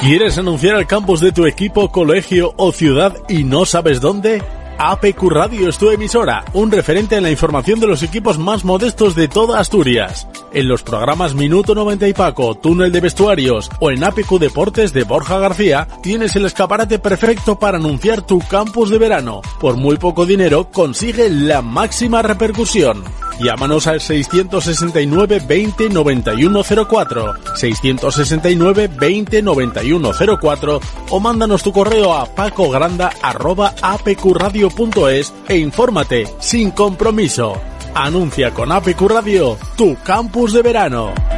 ¿Quieres anunciar al campus de tu equipo, colegio o ciudad y no sabes dónde? APQ Radio es tu emisora, un referente en la información de los equipos más modestos de toda Asturias. En los programas Minuto 90 y Paco, Túnel de Vestuarios o en APQ Deportes de Borja García, tienes el escaparate perfecto para anunciar tu campus de verano. Por muy poco dinero, consigue la máxima repercusión. Llámanos al 669 20 91 04, 669 20 91 04 o mándanos tu correo a pacogranda arroba apqradio.es e infórmate sin compromiso. Anuncia con APQ Radio tu campus de verano.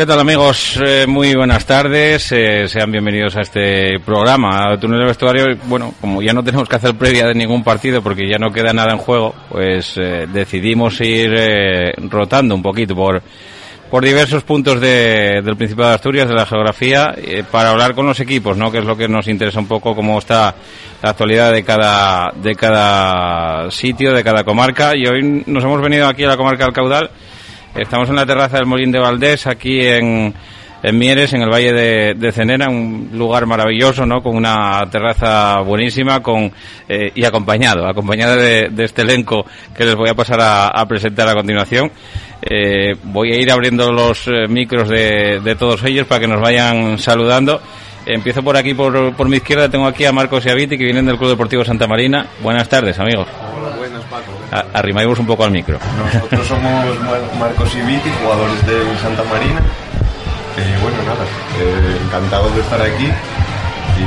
¿Qué tal amigos? Eh, muy buenas tardes, eh, sean bienvenidos a este programa, Túnel de Vestuario. Bueno, como ya no tenemos que hacer previa de ningún partido porque ya no queda nada en juego, pues eh, decidimos ir eh, rotando un poquito por, por diversos puntos de- del Principado de Asturias, de la geografía, para hablar con los equipos, ¿no? Que es lo que nos interesa un poco, cómo está la actualidad de cada, de cada sitio, de cada comarca. Y hoy nos hemos venido aquí a la comarca del Caudal. Estamos en la terraza del Molín de Valdés, aquí en, en Mieres, en el Valle de, de Cenera, un lugar maravilloso, ¿no? Con una terraza buenísima, con eh, y acompañado, acompañado de, de este elenco que les voy a pasar a, presentar a continuación. Eh, voy a ir abriendo los eh, micros de, de todos ellos para que nos vayan saludando. Empiezo por aquí, por, por mi izquierda, tengo aquí a Marcos y a Viti, que vienen del Club Deportivo Santa Marina. Buenas tardes, amigos. Buenas, Paco. A- Arrimaos un poco al micro. Nosotros somos Mar- Marcos y Viti, jugadores del Santa Marina. Y bueno, nada, eh, encantados de estar aquí y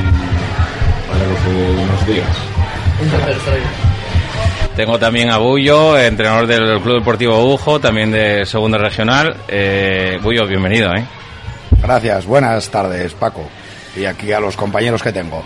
para lo que nos digas. Tengo también a Bullo, entrenador del Club Deportivo Ujo, también de Segunda Regional. Eh, Bullo, bienvenido, ¿eh? Gracias, buenas tardes Paco y aquí a los compañeros que tengo.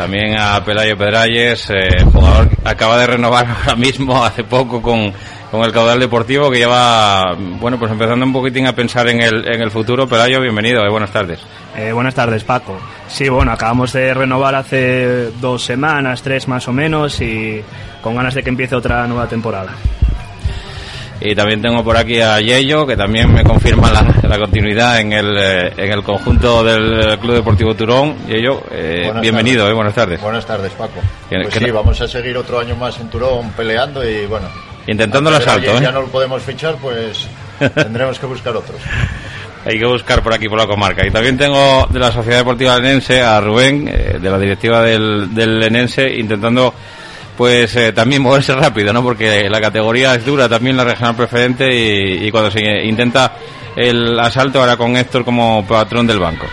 También a Pelayo Pedralles, eh, jugador que acaba de renovar ahora mismo, hace poco, con, con el caudal deportivo, que lleva, bueno, pues empezando un poquitín a pensar en el, en el futuro. Pelayo, bienvenido, eh, buenas tardes. Eh, buenas tardes, Paco. Sí, bueno, acabamos de renovar hace dos semanas, tres más o menos, y con ganas de que empiece otra nueva temporada. Y también tengo por aquí a Yello, que también me confirma la, la continuidad en el, eh, en el conjunto del Club Deportivo Turón. Yello, eh, bienvenido, tardes. eh, buenas tardes. Buenas tardes, Paco. Pues sí, vamos a seguir otro año más en Turón peleando y bueno. Intentando el asalto, ¿eh? Ya no lo podemos fichar, pues tendremos que buscar otros. Hay que buscar por aquí, por la comarca. Y también tengo de la Sociedad Deportiva Lenense a Rubén, eh, de la directiva del, del Lenense, intentando pues eh, también moverse rápido, ¿no? Porque la categoría es dura, también la regional preferente y, y cuando se intenta el asalto ahora con Héctor como patrón del banco.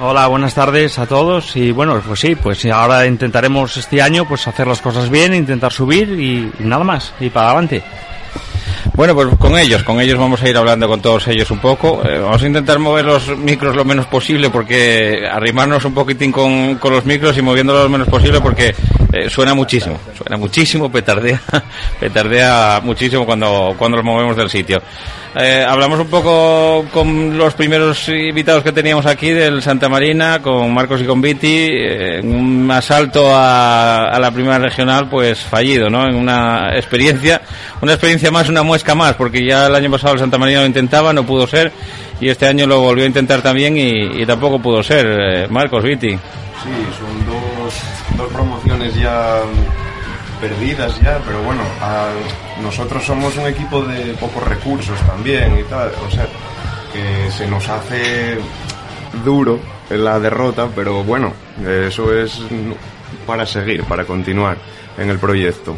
Hola, buenas tardes a todos y bueno, pues sí, pues ahora intentaremos este año pues hacer las cosas bien, intentar subir y, y nada más, y para adelante. Bueno, pues con ellos, con ellos vamos a ir hablando con todos ellos un poco. Eh, vamos a intentar mover los micros lo menos posible porque arrimarnos un poquitín con, con los micros y moviéndolos lo menos posible porque eh, suena muchísimo, suena muchísimo, petardea, petardea muchísimo cuando, cuando los movemos del sitio. Eh, hablamos un poco con los primeros invitados que teníamos aquí del Santa Marina, con Marcos y con Viti, eh, un asalto a, la primera regional, pues fallido, ¿no? En una experiencia, una experiencia más, una muesca más, porque ya el año pasado el Santa Marina lo intentaba, no pudo ser, y este año lo volvió a intentar también y, y tampoco pudo ser. Marcos, Viti. Sí, son dos, dos promociones ya perdidas ya, pero bueno, nosotros somos un equipo de pocos recursos también y tal, o sea, que se nos hace duro la derrota, pero bueno, eso es para seguir, para continuar en el proyecto.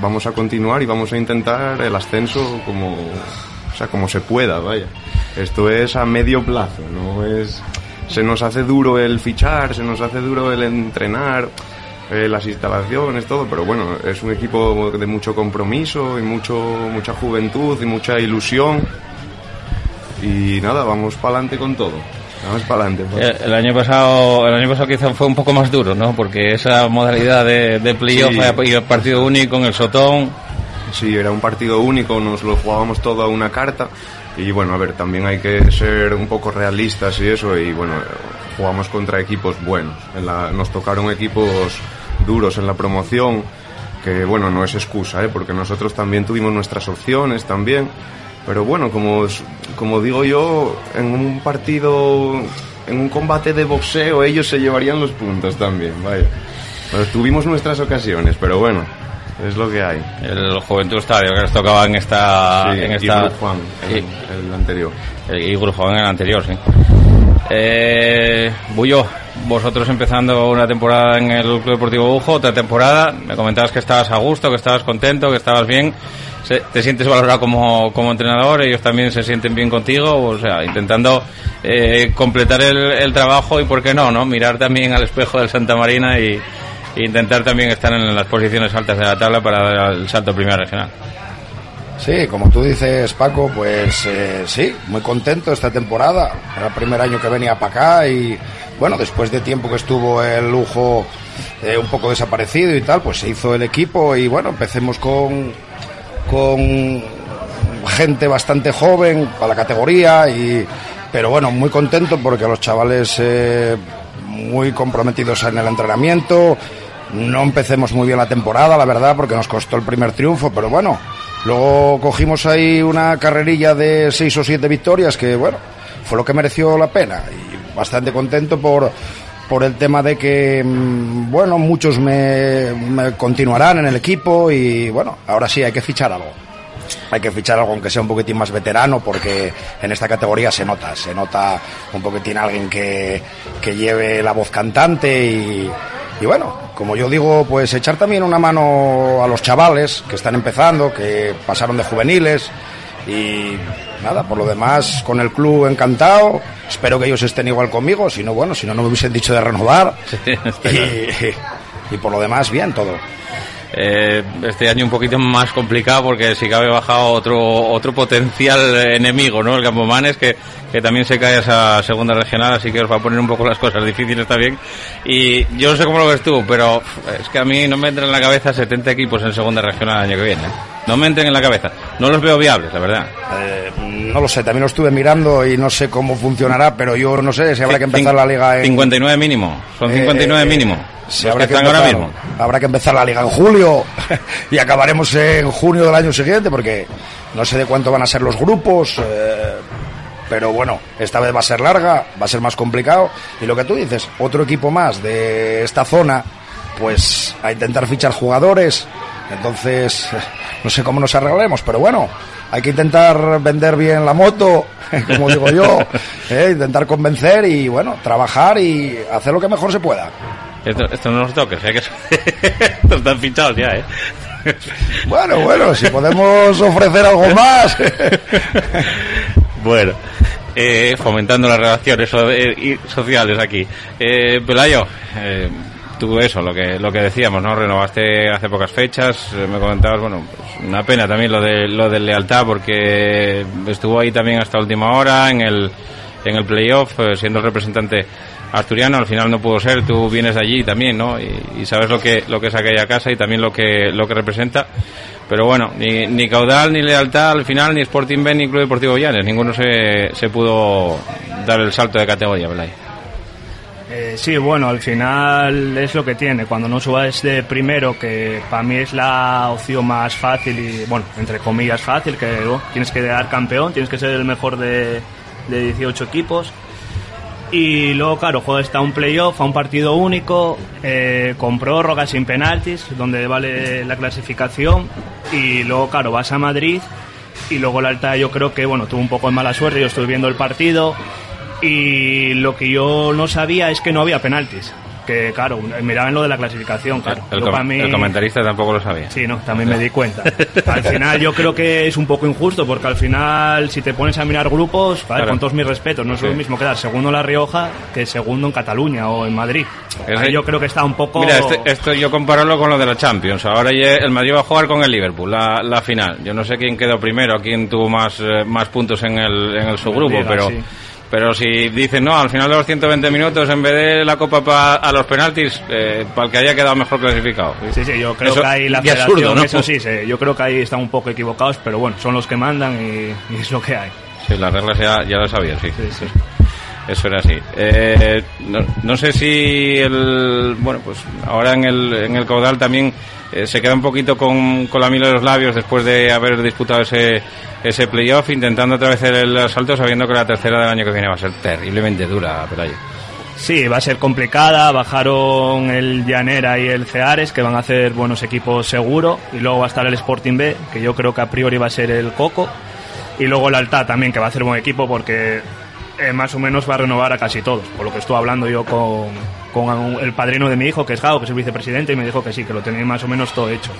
Vamos a continuar y vamos a intentar el ascenso como, o sea, como se pueda, vaya. Esto es a medio plazo, no es se nos hace duro el fichar, se nos hace duro el entrenar, eh, las instalaciones, todo, pero bueno, es un equipo de mucho compromiso y mucho mucha juventud y mucha ilusión. Y nada, vamos para adelante con todo. Vamos para adelante. Eh, El año pasado, el año pasado quizá fue un poco más duro, ¿no? Porque esa modalidad de, de playoff Sí. y el partido único en el Sotón, Sí, era un partido único, nos lo jugábamos todo a una carta. Y bueno, a ver, también hay que ser un poco realistas y eso. Y bueno, jugamos contra equipos buenos. En la- nos tocaron equipos duros en la promoción, que bueno, no es excusa, ¿eh? porque nosotros también tuvimos nuestras opciones también. Pero bueno, como, como digo yo, en un partido, en un combate de boxeo, ellos se llevarían los puntos también, vaya. Pues tuvimos nuestras ocasiones, pero bueno, es lo que hay. el Juventud Estadio que nos tocaba en esta, Sí, en y Juan, el, el anterior. y Grujuan en el anterior, sí. Eh, Bullo, vosotros empezando una temporada en el Club Deportivo Bujo, otra temporada, me comentabas que estabas a gusto, que estabas contento, que estabas bien, Se- te sientes valorado como, como entrenador, ellos también se sienten bien contigo, o sea, intentando eh, completar el, el trabajo y, ¿por qué no, no? Mirar también al espejo del Santa Marina y, intentar también estar en las posiciones altas de la tabla para dar el salto primera regional. Sí, como tú dices, Paco, pues eh, sí, muy contento esta temporada. Era el primer año que venía para acá y, bueno, después de tiempo que estuvo el lujo eh, un poco desaparecido y tal, pues se hizo el equipo y, bueno, empecemos con, con gente bastante joven para la categoría y, pero bueno, muy contento porque los chavales eh, muy comprometidos en el entrenamiento. No empecemos muy bien la temporada, la verdad, porque nos costó el primer triunfo, pero bueno, luego cogimos ahí una carrerilla de seis o siete victorias que, bueno, fue lo que mereció la pena y bastante contento por, por el tema de que, mm, bueno, muchos me, me continuarán en el equipo y, bueno, ahora sí hay que fichar algo. Hay que fichar algo aunque sea un poquitín más veterano porque en esta categoría se nota, se nota un poquitín alguien que, que lleve la voz cantante y, y bueno, como yo digo, pues echar también una mano a los chavales que están empezando, que pasaron de juveniles y nada, por lo demás con el club encantado, espero que ellos estén igual conmigo, si no, bueno, si no, no me hubiesen dicho de renovar. Y, y por lo demás bien todo. Eh, este año un poquito más complicado porque si cabe bajado otro otro potencial enemigo, ¿no? El Campomanes que, que también se cae a esa segunda regional, así que os va a poner un poco las cosas difíciles también. Y yo no sé cómo lo ves tú, pero es que a mí no me entran en la cabeza 70 equipos en segunda regional el año que viene. ¿eh? No me entren en la cabeza. No los veo viables, la verdad. Eh, no lo sé, también lo estuve mirando y no sé cómo funcionará, pero yo no sé si habrá que empezar la liga en... 59 mínimo. Son 59 Eh, mínimo. Habrá que que, están ahora empezar, mismo. habrá que empezar la liga en julio y acabaremos en junio del año siguiente porque no sé de cuánto van a ser los grupos, eh, pero bueno, esta vez va a ser larga, va a ser más complicado y lo que tú dices, otro equipo más de esta zona, pues a intentar fichar jugadores, entonces no sé cómo nos arreglemos, pero bueno, hay que intentar vender bien la moto, como digo yo, eh, intentar convencer y bueno, trabajar y hacer lo que mejor se pueda. Esto, esto no nos toques, ¿eh? que están fichados ya, ¿eh? Bueno, bueno, si podemos ofrecer algo más. Bueno, eh, fomentando las relaciones so- eh, sociales aquí. Eh, Pelayo, eh, tú eso, lo que lo que decíamos, ¿no? Renovaste hace pocas fechas, eh, me comentabas, bueno, pues una pena también lo de lo de lealtad porque estuvo ahí también hasta última hora en el en el playoff eh, siendo el representante asturiano, al final no pudo ser, tú vienes allí también, ¿no? Y, sabes lo que lo que es aquella casa y también lo que lo que representa. pero bueno, ni, ni caudal, ni lealtad al final, ni Sporting B, ni Club Deportivo Llanes. Ninguno se, se pudo dar el salto de categoría, Belay. Eh, sí, bueno, al final es lo que tiene. Cuando no subas de primero, que para mí es la opción más fácil y, bueno, entre comillas fácil, que oh, tienes que quedar campeón, tienes que ser el mejor de, de 18 equipos. Y luego, claro, juegas hasta un playoff, a un partido único, eh, con prórroga, sin penaltis, donde vale la clasificación. Y luego, claro, vas a Madrid. Y luego el Alta, yo creo que, bueno, tuvo un poco de mala suerte. Yo estuve viendo el partido. Y lo que yo no sabía es que no había penaltis. Que, claro, miraban lo de la clasificación, claro. El, com- mí- el comentarista tampoco lo sabía. Sí, no, también me di cuenta. Al final yo creo que es un poco injusto porque al final si te pones a mirar grupos, vale, Claro. con todos mis respetos, no es Sí. lo mismo quedar segundo en La Rioja que segundo en Cataluña o en Madrid. Ahí yo creo que está un poco... Mira, este- esto yo compararlo con lo de la Champions. Ahora el Madrid va a jugar con el Liverpool, la, la final. Yo no sé quién quedó primero, quién tuvo más, eh, más puntos en el, en el subgrupo, pero... sí. Pero si dicen, no, al final de los 120 minutos, en vez de la copa pa- a los penaltis, eh, para el que haya quedado mejor clasificado. Sí, sí, yo creo Eso- que ahí la federación, absurdo, ¿no? eso sí, sí, yo creo que ahí están un poco equivocados, pero bueno, son los que mandan y, y es lo que hay. Sí, las reglas ya, ya lo sabía, sí. Sí, sí. Eso era así. Eh, no, no sé si el. Bueno, pues ahora en el, en el caudal también eh, se queda un poquito con, con la mila de los labios después de haber disputado ese, ese playoff, intentando otra vez el asalto, sabiendo que la tercera del año que viene va a ser terriblemente dura, Pelayo. Sí, va a ser complicada. Bajaron el Llanera y el Ceares, que van a hacer buenos equipos seguro. Y luego va a estar el Sporting B, que yo creo que a priori va a ser el Coco. Y luego el Alta también, que va a hacer buen equipo porque eh, más o menos va a renovar a casi todos. Por lo que estuve hablando yo con, el padrino de mi hijo, que es Gao, que es el vicepresidente, y me dijo que sí, que lo tenéis más o menos todo hecho.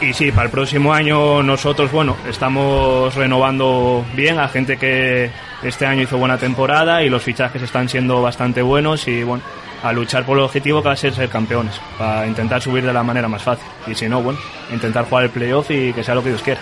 Y sí, para el próximo año nosotros, bueno, estamos renovando bien a gente que este año hizo buena temporada y los fichajes están siendo bastante buenos y bueno, a luchar por el objetivo que va a ser ser campeones, para intentar subir de la manera más fácil. Y si no, bueno, intentar jugar el playoff y que sea lo que Dios quiera.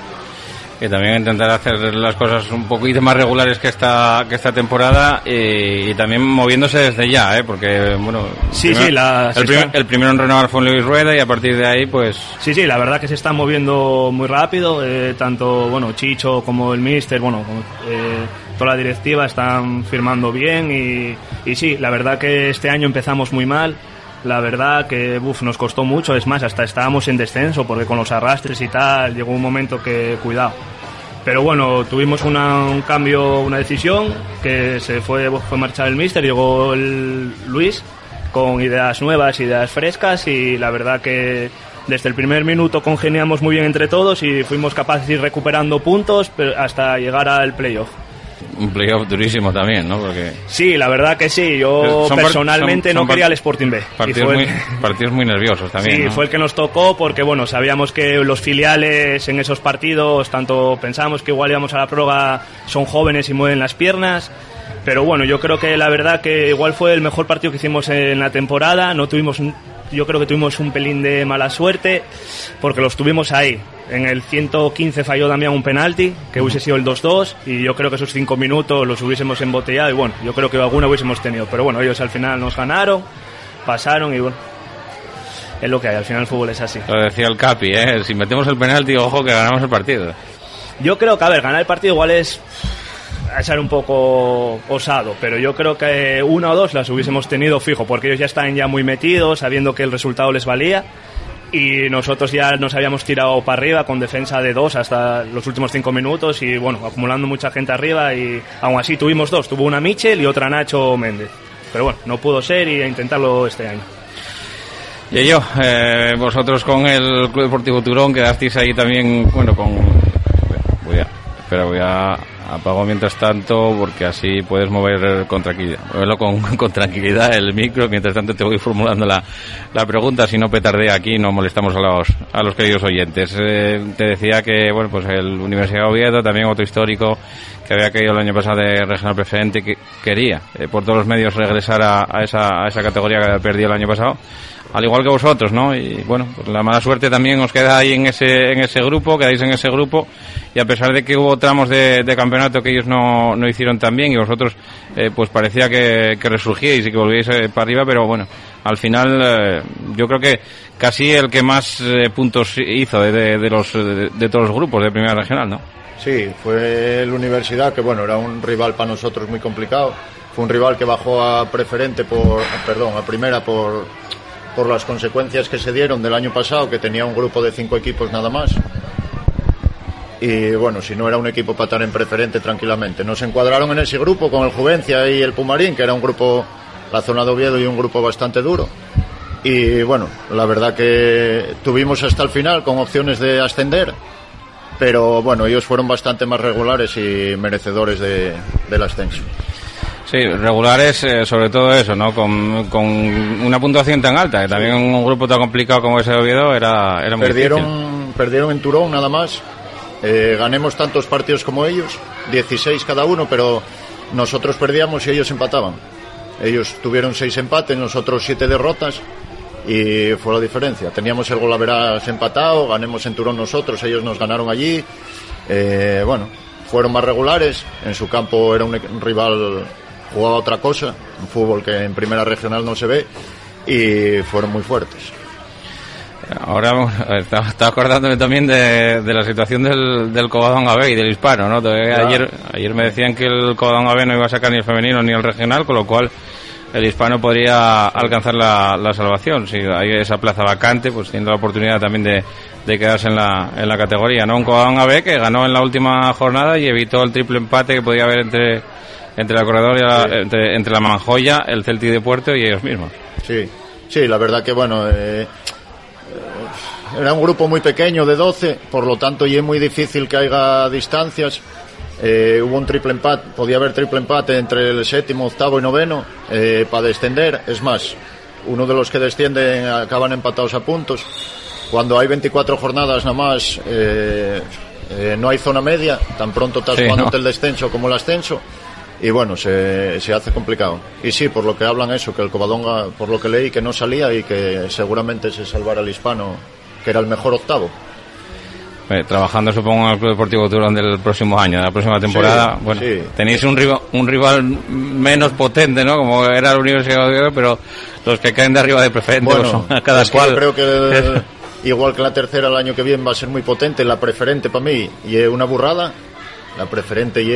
Y también intentar hacer las cosas un poquito más regulares que esta, que esta temporada y, y también moviéndose desde ya, ¿eh? porque, bueno, Sí, sí, la- el, está- el primero en renovar fue Luis Rueda y a partir de ahí, pues, Sí, sí, la verdad que se está moviendo muy rápido, eh, tanto bueno Chicho como el Mister, bueno, como, eh, toda la directiva están firmando bien y, y sí, la verdad que este año empezamos muy mal. La verdad que uf, nos costó mucho, es más, hasta estábamos en descenso porque con los arrastres y tal llegó un momento que cuidado. Pero bueno, tuvimos una- un cambio, una decisión, que se fue, fue marchar el Mister, llegó el Luis con ideas nuevas, ideas frescas y la verdad que desde el primer minuto congeniamos muy bien entre todos y fuimos capaces de ir recuperando puntos hasta llegar al playoff. Un playoff durísimo también, ¿no? Porque Sí, la verdad que sí, yo par- personalmente son- no quería el Sporting B. partidos muy, el- partidos muy nerviosos también, Sí, ¿no? fue el que nos tocó porque bueno, sabíamos que los filiales en esos partidos, tanto pensábamos que igual íbamos a la prórroga, son jóvenes y mueven las piernas. Pero bueno, yo creo que la verdad que igual fue el mejor partido que hicimos en la temporada. No tuvimos, yo creo que tuvimos un pelín de mala suerte porque los tuvimos ahí. En el 115 falló Damián un penalti, que hubiese sido el 2-2, y yo creo que esos cinco minutos los hubiésemos embotellado y bueno, yo creo que alguna hubiésemos tenido. Pero bueno, ellos al final nos ganaron, pasaron y bueno, es lo que hay, al final el fútbol es así. Lo decía el Capi, ¿eh? Si metemos el penalti, ojo que ganamos el partido. Yo creo que, a ver, ganar el partido igual es a ser un poco osado, pero yo creo que una o dos las hubiésemos tenido fijo, porque ellos ya están ya muy metidos, sabiendo que el resultado les valía, y nosotros ya nos habíamos tirado para arriba con defensa de dos hasta los últimos cinco minutos, y bueno, acumulando mucha gente arriba, y aún así tuvimos dos, tuvo una Michel y otra Nacho Méndez. Pero bueno, no pudo ser y a intentarlo este año. Y yo, eh, vosotros con el Club Deportivo Turón quedasteis ahí también, bueno, con... Voy a... Espera, voy a... Apago mientras tanto porque así puedes mover con tranquilidad, moverlo con, con tranquilidad el micro. Mientras tanto te voy formulando la, la pregunta, si no petardea aquí, no molestamos a los, a los queridos oyentes. Eh, te decía que, bueno, pues el Universidad de Oviedo, también otro histórico que había caído el año pasado de regional preferente, que quería eh, por todos los medios regresar a, a esa, a esa categoría que perdido el año pasado al igual que vosotros, ¿no? Y bueno, pues la mala suerte también os queda ahí en ese, en ese grupo, quedáis en ese grupo, y a pesar de que hubo tramos de, campeonato que ellos no, no hicieron tan bien y vosotros, eh, pues parecía que, que resurgíais y que volvíais eh, para arriba, pero bueno, al final eh, yo creo que casi el que más puntos hizo de, de- los de, todos los grupos de primera regional, ¿no? Sí, fue el Universidad, que bueno, era un rival para nosotros muy complicado. Fue un rival que bajó a preferente por, perdón, a primera por, por las consecuencias que se dieron del año pasado, que tenía un grupo de cinco equipos nada más. Y bueno, si no era un equipo para estar en preferente tranquilamente. Nos encuadraron en ese grupo con el Juvencia y el Pumarín, que era un grupo, la zona de Oviedo y un grupo bastante duro. Y bueno, la verdad que tuvimos hasta el final con opciones de ascender, pero bueno, ellos fueron bastante más regulares y merecedores de, del ascenso. Sí, regulares, eh, sobre todo eso, ¿no? Con, con una puntuación tan alta, que también un grupo tan complicado como ese de Oviedo era, era muy difícil. Perdieron, perdieron en Turón nada más. Eh, ganemos tantos partidos como ellos, 16 cada uno, pero nosotros perdíamos y ellos empataban. Ellos tuvieron seis empates, nosotros siete derrotas y fue la diferencia. Teníamos el golaveras empatado, ganemos en Turón nosotros, ellos nos ganaron allí. Eh, bueno, fueron más regulares, en su campo era un, e- un rival, jugaba otra cosa, un fútbol que en primera regional no se ve y fueron muy fuertes. Ahora estaba, estaba acordándome también de, de la situación del, del Covadonga AB y del hispano, ¿no? Claro. Ayer, ayer me decían que el Covadonga AB no iba a sacar ni el femenino ni el regional, con lo cual el hispano podría alcanzar la, la salvación. Si hay esa plaza vacante, pues tiene la oportunidad también de, de quedarse en la, en la categoría, ¿no? Un Covadonga B que ganó en la última jornada y evitó el triple empate que podía haber entre, entre la corredor y la, entre, entre la Manjoya, el Celti de Puerto y ellos mismos. Sí, sí, la verdad que bueno, eh, era un grupo muy pequeño de 12, por lo tanto y es muy difícil que haya distancias. Eh, hubo un triple empate, podía haber triple empate entre el séptimo, octavo y noveno eh, para descender. Es más, uno de los que descienden acaban empatados a puntos. Cuando hay 24 jornadas nada más, eh, eh, no hay zona media, tan pronto estás Sí, jugando ¿no? el descenso como el ascenso. Y bueno, se, se hace complicado. Y sí, por lo que hablan eso, que el Covadonga, por lo que leí, que no salía y que seguramente se salvara el hispano, que era el mejor octavo. Eh, trabajando supongo en el Club Deportivo Turón del próximo año, de la próxima temporada. Sí, bueno, sí. tenéis un rival, un rival menos potente, ¿no? Como era la Universidad pero los que caen de arriba de preferente pues son a cada es que cual. yo creo que el- igual que la tercera el año que viene va a ser muy potente, la preferente para mí y es una burrada. La preferente y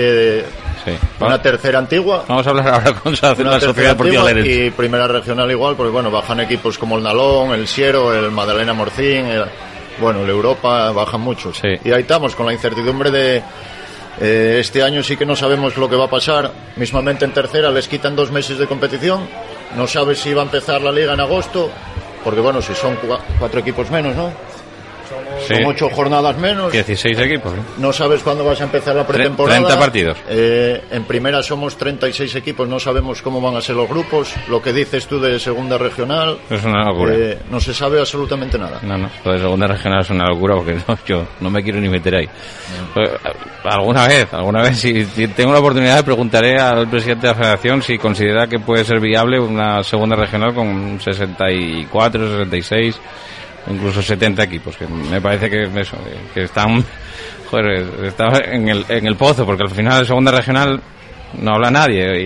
Sí. una tercera antigua. Vamos a hablar ahora con la Sociedad Deportiva y primera regional igual, porque bueno, bajan equipos como el Nalón, el Siero, el Madalena Morcín, el- bueno, el Europa, bajan muchos. Sí. Y ahí estamos con la incertidumbre de eh, este año sí que no sabemos lo que va a pasar. Mismamente en tercera les quitan dos meses de competición, no sabes si va a empezar la liga en agosto, porque bueno, si son cua- cuatro equipos menos, ¿no? Sí. Son ocho jornadas menos. 16 equipos. ¿no? No sabes cuándo vas a empezar la pretemporada. 30 partidos. Eh, en primera somos 36 equipos, no sabemos cómo van a ser los grupos. Lo que dices tú de segunda regional, Es una locura. eh, no se sabe absolutamente nada. No, no, lo de segunda regional es una locura porque no, yo no me quiero ni meter ahí. Pues, alguna vez, alguna vez, si, si tengo la oportunidad, preguntaré al presidente de la federación si considera que puede ser viable una segunda regional con 64, 66, incluso 70 equipos, que me parece que eso, que- están, joder, está en el, en el pozo, porque al final de segunda regional no habla nadie y,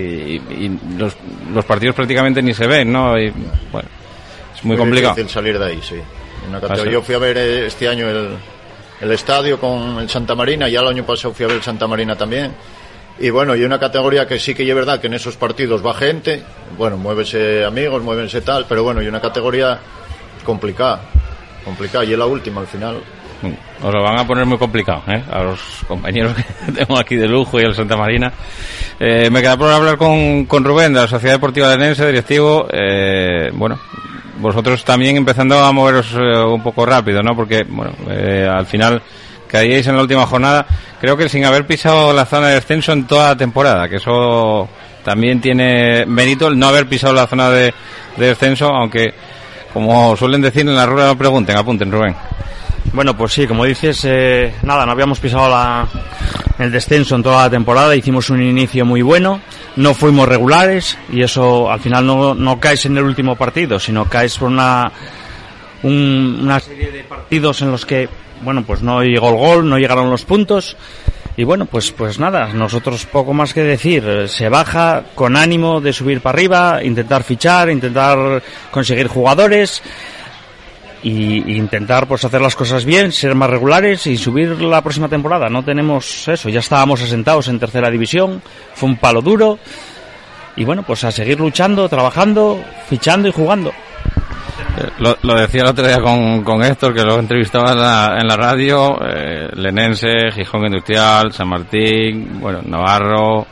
y- y los, los partidos prácticamente ni se ven, ¿no? Y, bueno, es muy complicado. difícil salir de ahí, sí. Una categoría- Yo fui a ver eh, este año el, el estadio con el Santa Marina, ya el año pasado fui a ver el Santa Marina también. Y bueno, y una categoría que sí que es verdad que en esos partidos va gente, bueno, muévese amigos, muévense tal, pero bueno, y una categoría complicada, complicada, y es la última al final. Os lo van a poner muy complicado, ¿eh? A los compañeros que tengo aquí de lujo y el Santa Marina. Eh, me queda por hablar con, con Rubén de la Sociedad Deportiva Lenense, directivo. Eh, bueno, vosotros también empezando a moveros eh, un poco rápido, ¿no? Porque, bueno, eh, al final caíais en la última jornada, creo que sin haber pisado la zona de descenso en toda la temporada, que eso también tiene mérito el no haber pisado la zona de, de descenso, aunque, como suelen decir en la rueda, pregunten, apunten, Rubén. Bueno, pues sí, como dices, eh, nada, no habíamos pisado la, el descenso en toda la temporada, hicimos un inicio muy bueno, no fuimos regulares y eso al final no, no caes en el último partido, sino caes por una, un- una serie de partidos en los que, bueno, pues no llegó el gol, no llegaron los puntos y bueno, pues, pues nada, nosotros poco más que decir. Se baja con ánimo de subir para arriba, intentar fichar, intentar conseguir jugadores y, intentar pues hacer las cosas bien, ser más regulares y subir la próxima temporada. No tenemos eso, ya estábamos asentados en tercera división, fue un palo duro y bueno, pues a seguir luchando, trabajando, fichando y jugando. Eh, lo, decía el otro día con, con Héctor, que lo entrevistaba en la, en la radio, eh, Lenense, Gijón Industrial, San Martín, bueno, Navarro,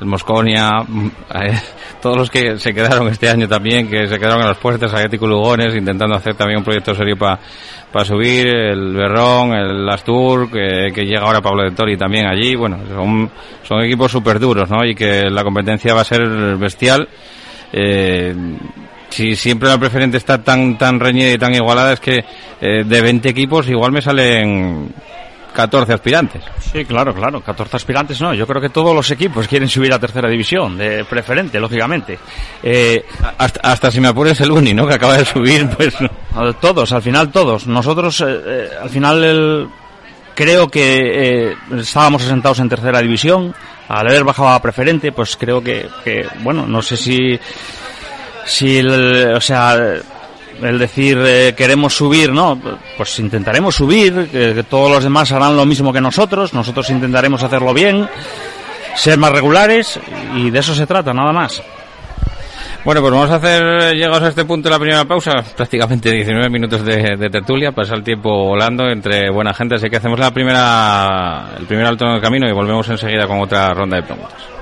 el Mosconia, mm, eh, todos los que se quedaron este año también, que se quedaron en las puertas, Atlético Lugones, intentando hacer también un proyecto serio para subir, el Berrón, el Astur, que, que, llega ahora Pablo de Tori también allí, bueno, son, son equipos súper duros, ¿no? Y que la competencia va a ser bestial. Eh, si siempre la preferente está tan tan reñida y tan igualada es que eh, de 20 equipos igual me salen 14 aspirantes. Sí, claro, claro, 14 aspirantes no. Yo creo que todos los equipos quieren subir a tercera división, de preferente, lógicamente. Eh, hasta, si me apures el Uni, ¿no? Que acaba de subir, pues. Todos, al final todos. Nosotros, eh, eh, al final, el, creo que estábamos asentados en tercera división. Al haber bajado a preferente, pues creo que, que bueno, no sé si. Si, o sea, el decir eh, queremos subir, ¿no? Pues intentaremos subir, que todos los demás harán lo mismo que nosotros, nosotros intentaremos hacerlo bien, ser más regulares y de eso se trata, nada más. Bueno, pues vamos a hacer, llegados a este punto la primera pausa, prácticamente 19 minutos de, de, tertulia, pasa el tiempo volando entre buena gente, así que hacemos la primera, el primer alto en el camino y volvemos enseguida con otra ronda de preguntas.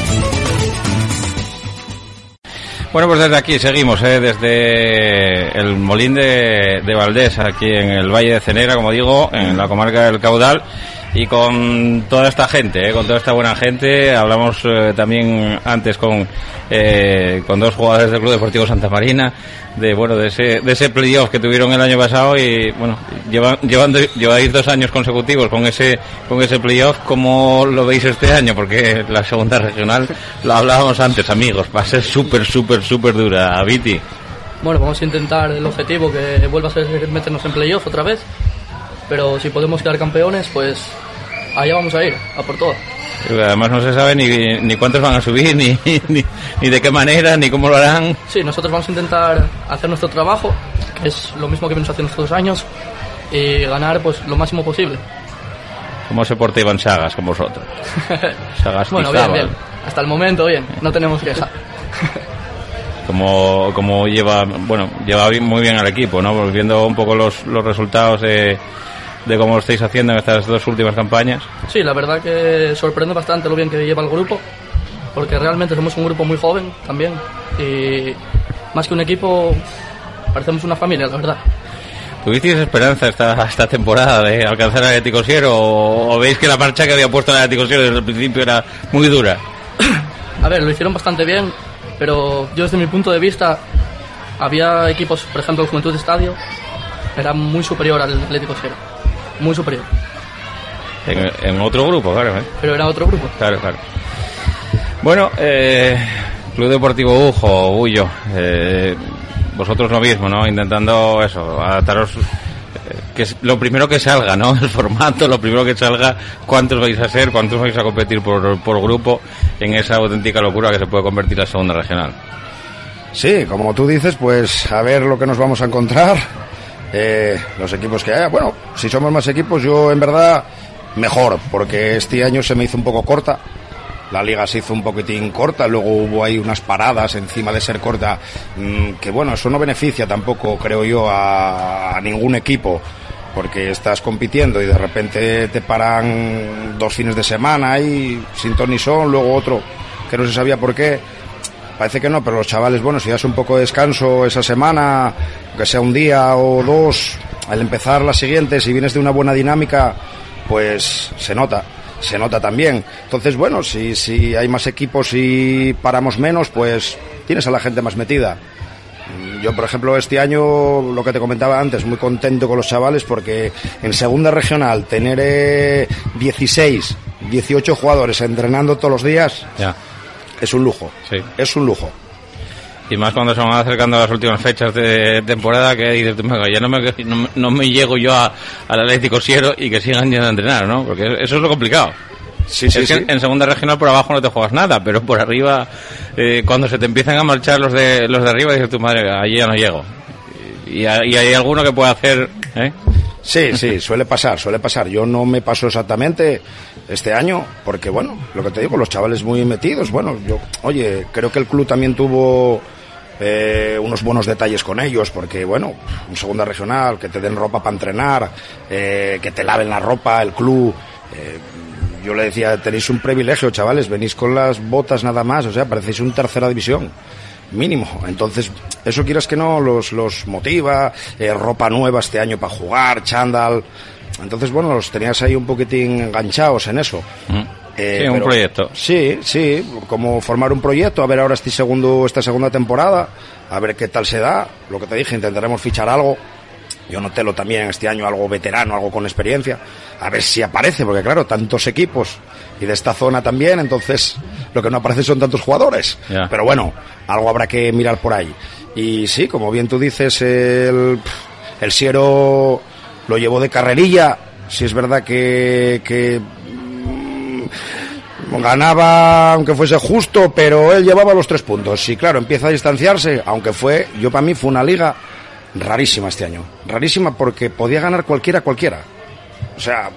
Bueno, pues desde aquí seguimos, ¿eh? desde el Molín de, de, Valdés, aquí en el Valle de Cenera, como digo, en la comarca del Caudal. Y con toda esta gente, eh, con toda esta buena gente. Hablamos eh, también antes con, eh, con dos jugadores del Club Deportivo Santa Marina de bueno de ese de ese playoff que tuvieron el año pasado y bueno llevan, llevando lleváis dos años consecutivos con ese con ese playoff. Cómo lo veis este año porque la segunda regional lo hablábamos antes amigos va a ser súper súper súper dura. Viti bueno vamos a intentar el objetivo que vuelva a ser meternos en playoff otra vez pero si podemos quedar campeones pues allá vamos a ir a por todo Además no se sabe ni, ni cuántos van a subir, ni, ni, ni, de qué manera, ni cómo lo harán. Sí, nosotros vamos a intentar hacer nuestro trabajo, que es lo mismo que venimos haciendo estos años, y ganar pues lo máximo posible. ¿Cómo se porta Iván Sagas con vosotros? Sagas bueno, bien, bien. Hasta el momento bien, no tenemos queja. como, como lleva, bueno, lleva muy bien al equipo, ¿no? Viendo un poco los, los resultados de de cómo lo estáis haciendo en estas dos últimas campañas. Sí, la verdad que sorprende bastante lo bien que lleva el grupo, porque realmente somos un grupo muy joven también y más que un equipo parecemos una familia, la verdad. ¿Tuvisteis esperanza esta, esta temporada de alcanzar al Atlético Siero o, o, veis que la marcha que había puesto el Atlético Siero desde el principio era muy dura? A ver, lo hicieron bastante bien, pero yo desde mi punto de vista había equipos, por ejemplo el Juventud de Estadio, era muy superior al Atlético Siero muy superior. En, otro grupo, claro. ¿eh? Pero era otro grupo. Claro, claro. Bueno, eh, Club Deportivo Ujo, Ullo, eh, vosotros lo mismo, ¿no? Intentando eso, adaptaros, eh, que es lo primero que salga, ¿no? El formato, lo primero que salga, cuántos vais a ser, cuántos vais a competir por, por grupo en esa auténtica locura que se puede convertir la segunda regional. Sí, como tú dices, pues a ver lo que nos vamos a encontrar eh, los equipos que haya. Bueno, si somos más equipos, yo en verdad mejor, porque este año se me hizo un poco corta. La liga se hizo un poquitín corta, luego hubo ahí unas paradas encima de ser corta, mm, que bueno, eso no beneficia tampoco, creo yo, a, a ningún equipo porque estás compitiendo y de repente te paran dos fines de semana y sin ton ni son, luego otro que no se sabía por qué parece que no, pero los chavales, bueno, si das un poco de descanso esa semana, que sea un día o dos, al empezar la siguiente, si vienes de una buena dinámica, pues se nota, se nota también. Entonces, bueno, si, si hay más equipos y paramos menos, pues tienes a la gente más metida. Yo, por ejemplo, este año, lo que te comentaba antes, muy contento con los chavales porque en segunda regional tener 16, eh, 18 jugadores entrenando todos los días, es un lujo. Sí. Es un lujo. Y más cuando se van acercando a las últimas fechas de temporada que dices, ya no me, no, no me llego yo a, al Atlético Siero y que sigan yendo a entrenar, ¿no? Porque eso es lo complicado. Sí, sí, es que sí. en segunda regional por abajo no te juegas nada, pero por arriba, eh, cuando se te empiezan a marchar los de los de arriba, dices tu madre, allí ya no llego. Y, y hay alguno que puede hacer, ¿eh? Sí, sí, suele pasar, suele pasar. Yo no me paso exactamente este año, porque bueno, lo que te digo, los chavales muy metidos. Bueno, yo, oye, creo que el club también tuvo eh, unos buenos detalles con ellos, porque bueno, un segunda regional, que te den ropa para entrenar, eh, que te laven la ropa, el club. Eh, yo le decía, tenéis un privilegio, chavales, venís con las botas nada más, o sea, parecéis un tercera división mínimo. Entonces, eso quieras que no, los, los motiva, eh, ropa nueva este año para jugar, chándal. Entonces, bueno, los tenías ahí un poquitín enganchados en eso. Mm. Eh, sí, un pero, proyecto. Sí, sí, como formar un proyecto, a ver ahora este segundo, esta segunda temporada, a ver qué tal se da. Lo que te dije, intentaremos fichar algo. Yo notelo también este año algo veterano, algo con experiencia. A ver si aparece, porque claro, tantos equipos y de esta zona también, entonces lo que no aparece son tantos jugadores. Pero bueno, algo habrá que mirar por ahí. Y sí, como bien tú dices, el, el Siero lo llevó de carrerilla. Si es verdad que, que mm, ganaba aunque fuese justo, pero él llevaba los tres puntos. Y claro, empieza a distanciarse, aunque fue, yo para mí fue una liga rarísima este año. Rarísima porque podía ganar cualquiera, cualquiera. O sea,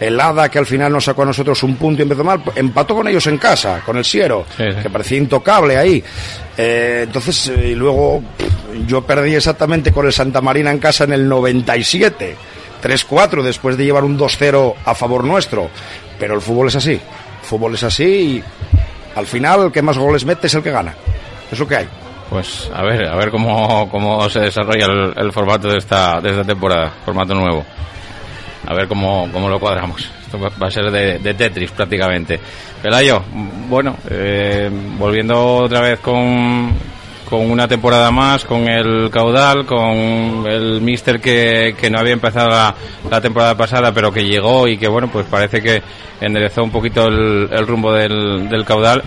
el Hada que al final nos sacó a nosotros un punto y empezó mal, empató con ellos en casa, con el Siero, Sí, sí. que parecía intocable ahí. Eh, entonces, eh, y luego yo perdí exactamente con el Santa Marina en casa en el 97, 3-4, después de llevar un 2-0 a favor nuestro. Pero el fútbol es así, el fútbol es así y al final el que más goles mete es el que gana. Es lo que hay. Pues a ver, a ver cómo, cómo se desarrolla el, el formato de esta, de esta temporada, formato nuevo. A ver cómo, cómo lo cuadramos. Esto va a ser de, Tetris prácticamente. Pelayo, bueno, eh, volviendo otra vez con, con una temporada más, con el caudal, con el mister que, que no había empezado la, temporada pasada, pero que llegó y que, bueno, pues parece que enderezó un poquito el, rumbo del, caudal.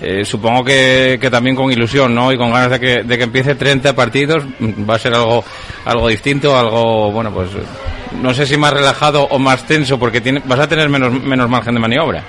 Eh, supongo que, que, también con ilusión, ¿no? Y con ganas de que, de que empiece 30 partidos, va a ser algo, algo distinto, algo, bueno, pues no sé si más relajado o más tenso, porque tiene, vas a tener menos, menos margen de maniobra.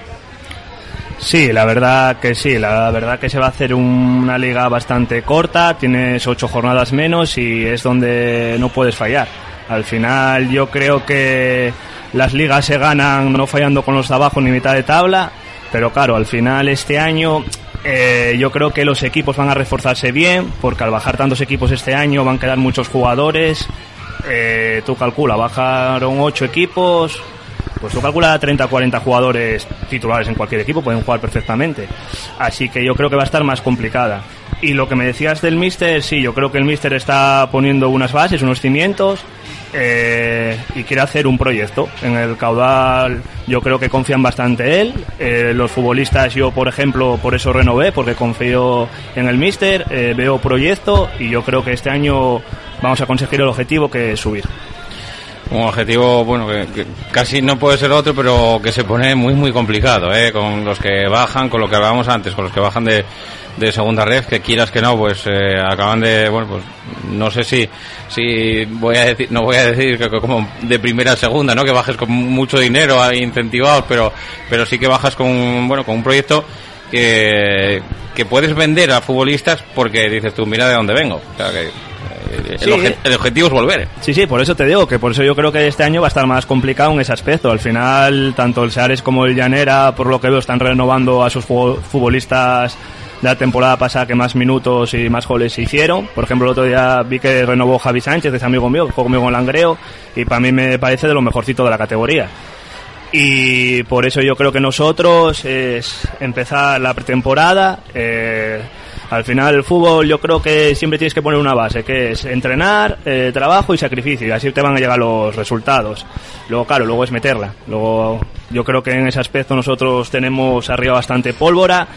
Sí, la verdad que sí, la verdad que se va a hacer una liga bastante corta, tienes ocho jornadas menos y es donde no puedes fallar. Al final yo creo que las ligas se ganan no fallando con los de abajo ni mitad de tabla pero claro, al final este año eh, yo creo que los equipos van a reforzarse bien, porque al bajar tantos equipos este año van a quedar muchos jugadores. Eh, tú calcula, bajaron ocho equipos, pues tú calcula 30 40 jugadores titulares en cualquier equipo, pueden jugar perfectamente. Así que yo creo que va a estar más complicada. Y lo que me decías del Mister, sí, yo creo que el Mister está poniendo unas bases, unos cimientos eh, y quiere hacer un proyecto. En el caudal yo creo que confían bastante él. Eh, los futbolistas yo, por ejemplo, por eso renové, porque confío en el Mister, eh, veo proyecto y yo creo que este año vamos a conseguir el objetivo que es subir. Un objetivo, bueno, que, casi no puede ser otro, pero que se pone muy, muy complicado, ¿eh? Con los que bajan, con lo que hablábamos antes, con los que bajan de, de segunda red, que quieras que no, pues eh, acaban de, bueno, pues no sé si, si voy a decir, no voy a decir que como de primera a segunda, ¿no? Que bajes con mucho dinero incentivados, pero, pero sí que bajas con, bueno, con un proyecto que, que puedes vender a futbolistas porque dices tú, mira de dónde vengo. O sea, que, el, Sí. obje- el objetivo es volver. Sí, sí, por eso te digo que por eso yo creo que este año va a estar más complicado en ese aspecto. Al final, tanto el Seares como el Llanera, por lo que veo, están renovando a sus fu- futbolistas de la temporada pasada que más minutos y más goles se hicieron. Por ejemplo, el otro día vi que renovó Javi Sánchez, es amigo mío, que juega conmigo en Langreo, y para mí me parece de lo mejorcito de la categoría. Y por eso yo creo que nosotros es empezar la pretemporada. eh, al final el fútbol yo creo que siempre tienes que poner una base, que es entrenar, eh, trabajo y sacrificio, y así te van a llegar los resultados. Luego, claro, luego es meterla. Luego yo creo que en ese aspecto nosotros tenemos arriba bastante pólvora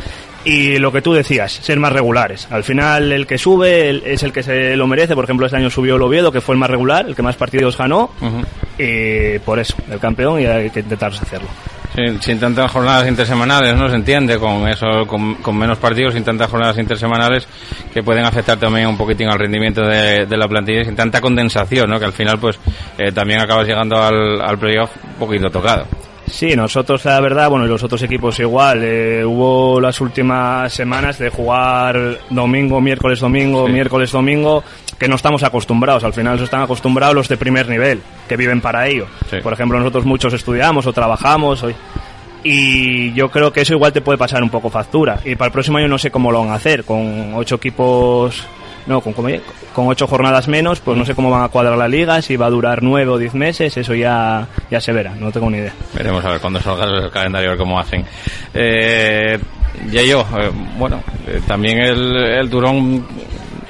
y lo que tú decías, ser más regulares. Al final el que sube es el que se lo merece. Por ejemplo, este año subió el Oviedo, que fue el más regular, el que más partidos ganó. Y por eso, el campeón y hay que intentar hacerlo. Sin, tantas jornadas intersemanales, ¿no? Se entiende, con eso, con, con menos partidos, sin tantas jornadas intersemanales que pueden afectar también un poquitín al rendimiento de, de la plantilla, sin tanta condensación, ¿no? Que al final, pues, eh, también acabas llegando al, al playoff un poquito tocado. Sí, nosotros la verdad, bueno, y los otros equipos igual, eh, hubo las últimas semanas de jugar domingo, miércoles, domingo, Sí. miércoles, domingo, que no estamos acostumbrados, al final están acostumbrados los de primer nivel, que viven para ello. Sí. Por ejemplo, nosotros muchos estudiamos o trabajamos, o- y yo creo que eso igual te puede pasar un poco factura. Y para el próximo año no sé cómo lo van a hacer, con ocho equipos, no, con, con ocho jornadas menos, pues no sé cómo van a cuadrar la liga, si va a durar nueve o diez meses, eso ya, ya se verá, no tengo ni idea. Veremos a ver cuando salga el calendario a ver cómo hacen. Eh, ya yo, eh, bueno, eh, también el, el Durón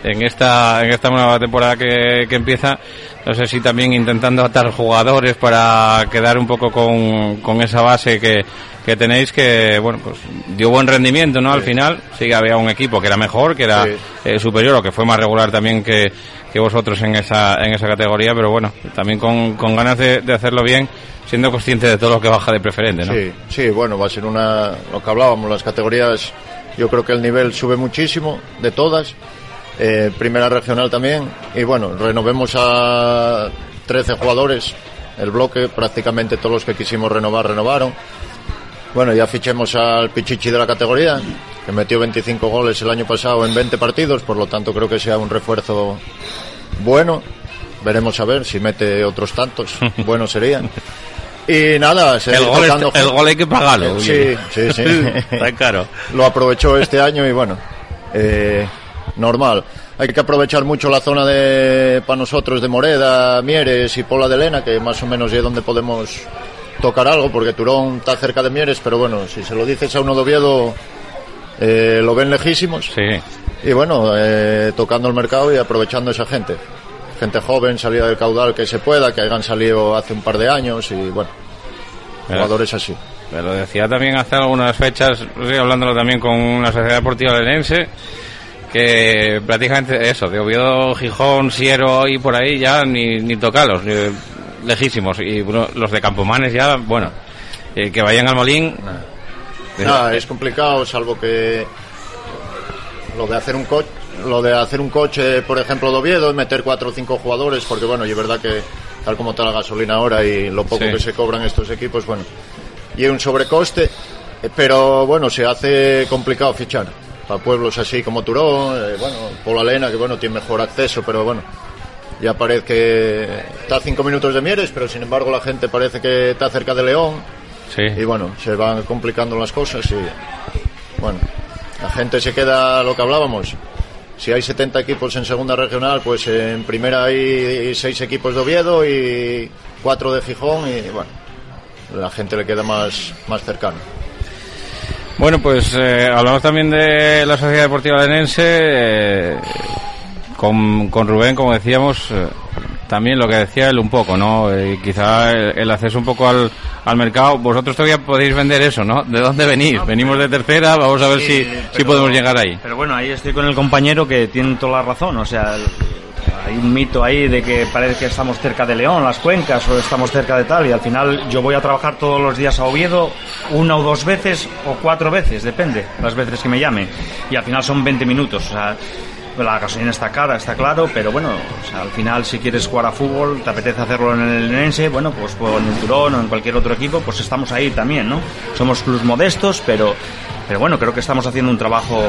en esta en esta nueva temporada que, que empieza, no sé si también intentando atar jugadores para quedar un poco con, con esa base que, que tenéis que, bueno, pues dio buen rendimiento, ¿no? Al final, sí que había un equipo que era mejor, que era Sí. eh, superior o que fue más regular también que, que vosotros en esa, en esa categoría, pero bueno, también con, con ganas de, de hacerlo bien, siendo consciente de todo lo que baja de preferente, ¿no? Sí, sí, bueno, va a ser una, lo que hablábamos, las categorías, yo creo que el nivel sube muchísimo de todas, eh, primera regional también, y bueno, renovemos a 13 jugadores, el bloque, prácticamente todos los que quisimos renovar, renovaron. Bueno, ya fichemos al Pichichi de la categoría, que metió 25 goles el año pasado en 20 partidos, por lo tanto creo que sea un refuerzo bueno. Veremos a ver si mete otros tantos, bueno sería. Y nada, El gol, el gol hay que pagarlo. Sí, sí, sí. Está caro. Lo aprovechó este año y bueno, eh, normal. Hay que aprovechar mucho la zona de para nosotros de Moreda, Mieres y Pola de Lena, que más o menos es donde podemos tocar algo, porque Turón está cerca de Mieres, pero bueno, si se lo dices a uno de Oviedo, eh, lo ven lejísimos. Sí. Y bueno, eh, tocando el mercado y aprovechando esa gente. gente joven, salida del caudal que se pueda, que hayan salido hace un par de años y bueno, jugadores así. Me lo decía también hace algunas fechas, sí, hablándolo también con la Sociedad Deportiva Lenense, que prácticamente eso, de Oviedo, Gijón, Siero y por ahí ya ni, ni tocalos, ni lejísimos. Y bueno, los de Campomanes ya, bueno, eh, que vayan al Molín. Nada, es complicado, salvo que lo de hacer un coche, lo de hacer un coche, por ejemplo, de Oviedo, meter cuatro o cinco jugadores, porque bueno, y es verdad que tal como está la gasolina ahora y lo poco Sí. que se cobran estos equipos, bueno, y un sobrecoste, eh, pero bueno, se hace complicado fichar para pueblos así como Turón, eh, bueno, Pola Lena, que bueno, tiene mejor acceso, pero bueno, ya parece que está a cinco minutos de Mieres, pero sin embargo la gente parece que está cerca de León, Sí. y bueno, se van complicando las cosas y bueno, la gente se queda lo que hablábamos. Si hay 70 equipos en segunda regional, pues en primera hay seis equipos de Oviedo y cuatro de Gijón y bueno, la gente le queda más, más cercano. Bueno, pues eh, hablamos también de la Sociedad Deportiva Lenense, eh, con, con Rubén, como decíamos, eh, también lo que decía él un poco, ¿no? Eh, quizá el, el acceso un poco al, al mercado. Vosotros todavía podéis vender eso, ¿no? ¿De dónde venís? Venimos de tercera, vamos a ver si, si pero- podemos llegar ahí. Pero bueno, ahí estoy con el compañero que tiene toda la razón. O sea, el- hay un mito ahí de que parece que estamos cerca de León, las cuencas, o estamos cerca de tal. Y al final yo voy a trabajar todos los días a Oviedo una o dos veces o cuatro veces, depende, las veces que me llame. Y al final son 20 minutos. O sea, la gasolina está cara, está claro, pero bueno, al final si quieres jugar a fútbol, te apetece hacerlo en el Lenense, bueno, pues en el Turón o en cualquier otro equipo, pues estamos ahí también, ¿no? Somos clubs modestos, pero, pero bueno, creo que estamos haciendo un trabajo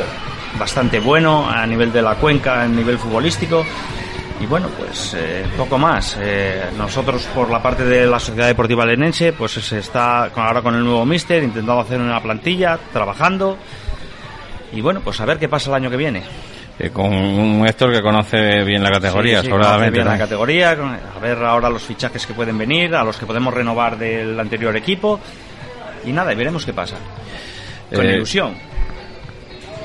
bastante bueno a nivel de la cuenca, a nivel futbolístico. Y bueno, pues eh, poco más. Eh, nosotros por la parte de la Sociedad Deportiva Lenense, pues se está con- ahora con el nuevo míster intentando hacer una plantilla, trabajando. Y bueno, pues a ver qué pasa el año que viene. Eh, con un Héctor que conoce bien la categoría, Sí, sí, sobradamente. conoce bien ¿no? la categoría, a ver ahora los fichajes que pueden venir, a los que podemos renovar del anterior equipo. Y nada, y veremos qué pasa. Con Eh, ilusión.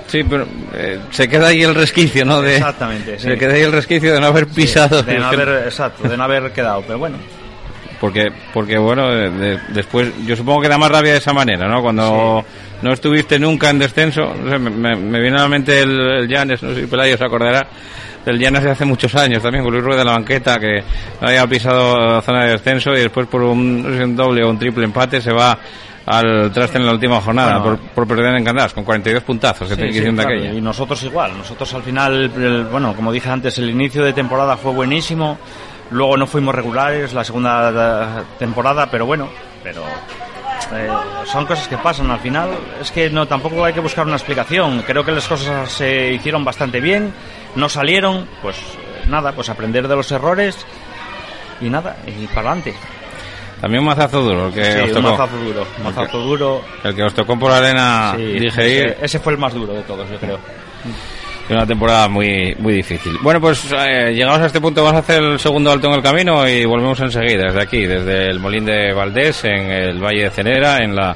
Sí, pero eh, se queda ahí el resquicio, ¿no? De, Exactamente, sí. Se queda ahí el resquicio de no haber pisado. de no haber, exacto, de no haber quedado, pero bueno. Porque, porque bueno, de- de- después, yo supongo que da más rabia de esa manera, ¿no? Cuando no estuviste nunca en descenso, no sé, me, me- me viene a la mente el, Llanes, no sé si Pelayo se acordará, del Llanes de hace muchos años también, con Luis Rueda de la banqueta, que no había pisado zona de descenso y después por un, un doble o un triple empate se va al traste en la última jornada Bueno. por, por perder en Candás con 42 puntazos que Sí, claro, aquella. Y nosotros igual. Nosotros al final, el- bueno, como dije antes, el inicio de temporada fue buenísimo. Luego no fuimos regulares la segunda eh, temporada, pero bueno, pero eh, son cosas que pasan al final. Es que no tampoco hay que buscar una explicación. Creo que las cosas se hicieron bastante bien, no salieron, pues eh, nada, pues aprender de los errores y nada, y para adelante. También un mazazo duro el que Sí, os un tocó. mazazo duro, mazazo duro. El que os tocó por la arena, Sí, dije ir. ese, ese fue el más duro de todos, yo creo. Una temporada muy muy difícil. Bueno, pues eh, llegados a este punto vamos a hacer el segundo alto en el camino y volvemos enseguida desde aquí, desde el Molín de Valdés, en el Valle de Cenera, en la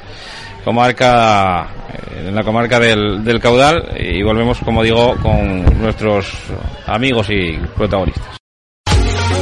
comarca eh, en la comarca del Caudal y volvemos, como digo, con nuestros amigos y protagonistas.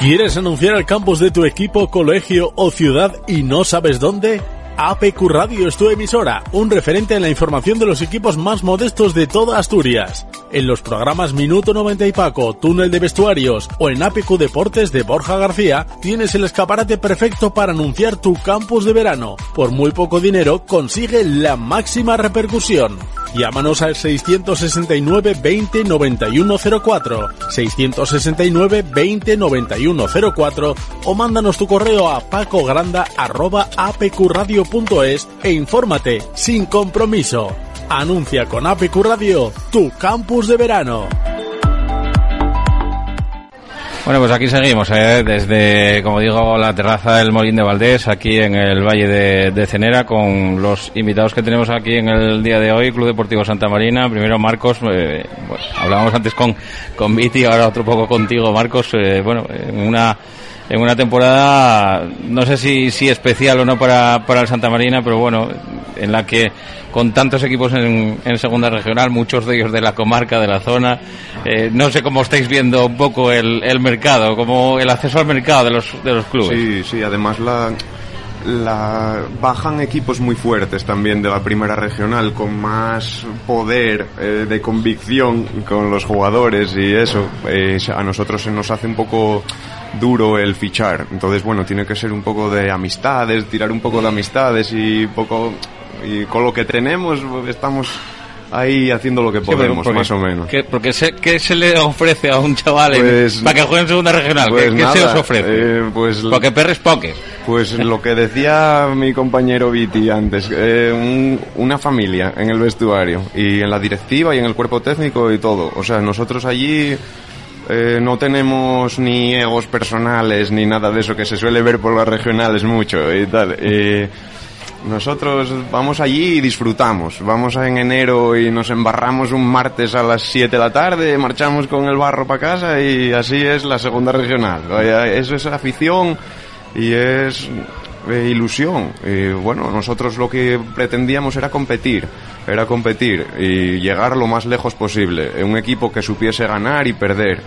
¿Quieres anunciar el campus de tu equipo, colegio o ciudad y no sabes dónde? APQ Radio es tu emisora, un referente en la información de los equipos más modestos de toda Asturias. En los programas Minuto 90 y Paco, Túnel de Vestuarios o en APQ Deportes de Borja García, tienes el escaparate perfecto para anunciar tu campus de verano. Por muy poco dinero, consigue la máxima repercusión. Llámanos al 669 20 91 04, 669 20 91 04 o mándanos tu correo a pacogranda arroba apqradio.es e infórmate sin compromiso. Anuncia con APQ Radio tu campus de verano. Bueno, pues aquí seguimos, ¿eh? desde, como digo, la terraza del Molín de Valdés, aquí en el Valle de, Cenera, con los invitados que tenemos aquí en el día de hoy, Club Deportivo Santa Marina. Primero, Marcos, eh, bueno, hablábamos antes con, con Viti, ahora otro poco contigo, Marcos. Eh, bueno, en una en una temporada, no sé si, si especial o no para, para el Santa Marina, pero bueno, en la que con tantos equipos en, en segunda regional, muchos de ellos de la comarca, de la zona, eh, no sé cómo estáis viendo un poco el, el mercado, como el acceso al mercado de los, de los clubes. Sí, sí, además la, la bajan equipos muy fuertes también de la primera regional con más poder eh, de convicción con los jugadores y eso eh, a nosotros se nos hace un poco duro el fichar entonces bueno tiene que ser un poco de amistades tirar un poco de amistades y poco y con lo que tenemos estamos ahí haciendo lo que podemos, más o menos. ¿qué, porque se, ¿qué se le ofrece a un chaval Pues- en- para que juegue en segunda regional? Pues ¿Qué, qué nada, se os ofrece? eh, pues porque perres poker. Pues lo que decía mi compañero Viti antes, eh, un- una familia en el vestuario y en la directiva y en el cuerpo técnico y todo. O sea, nosotros allí eh, no tenemos ni egos personales ni nada de eso que se suele ver por las regionales mucho y tal. Eh, nosotros vamos allí y disfrutamos. Vamos en enero y nos embarramos un martes a las 7 de la tarde, marchamos con el barro para casa y así es la segunda regional. Eso es afición y es eh, ilusión. Y bueno, nosotros lo que pretendíamos era competir, era competir y llegar lo más lejos posible. Un equipo que supiese ganar y perder.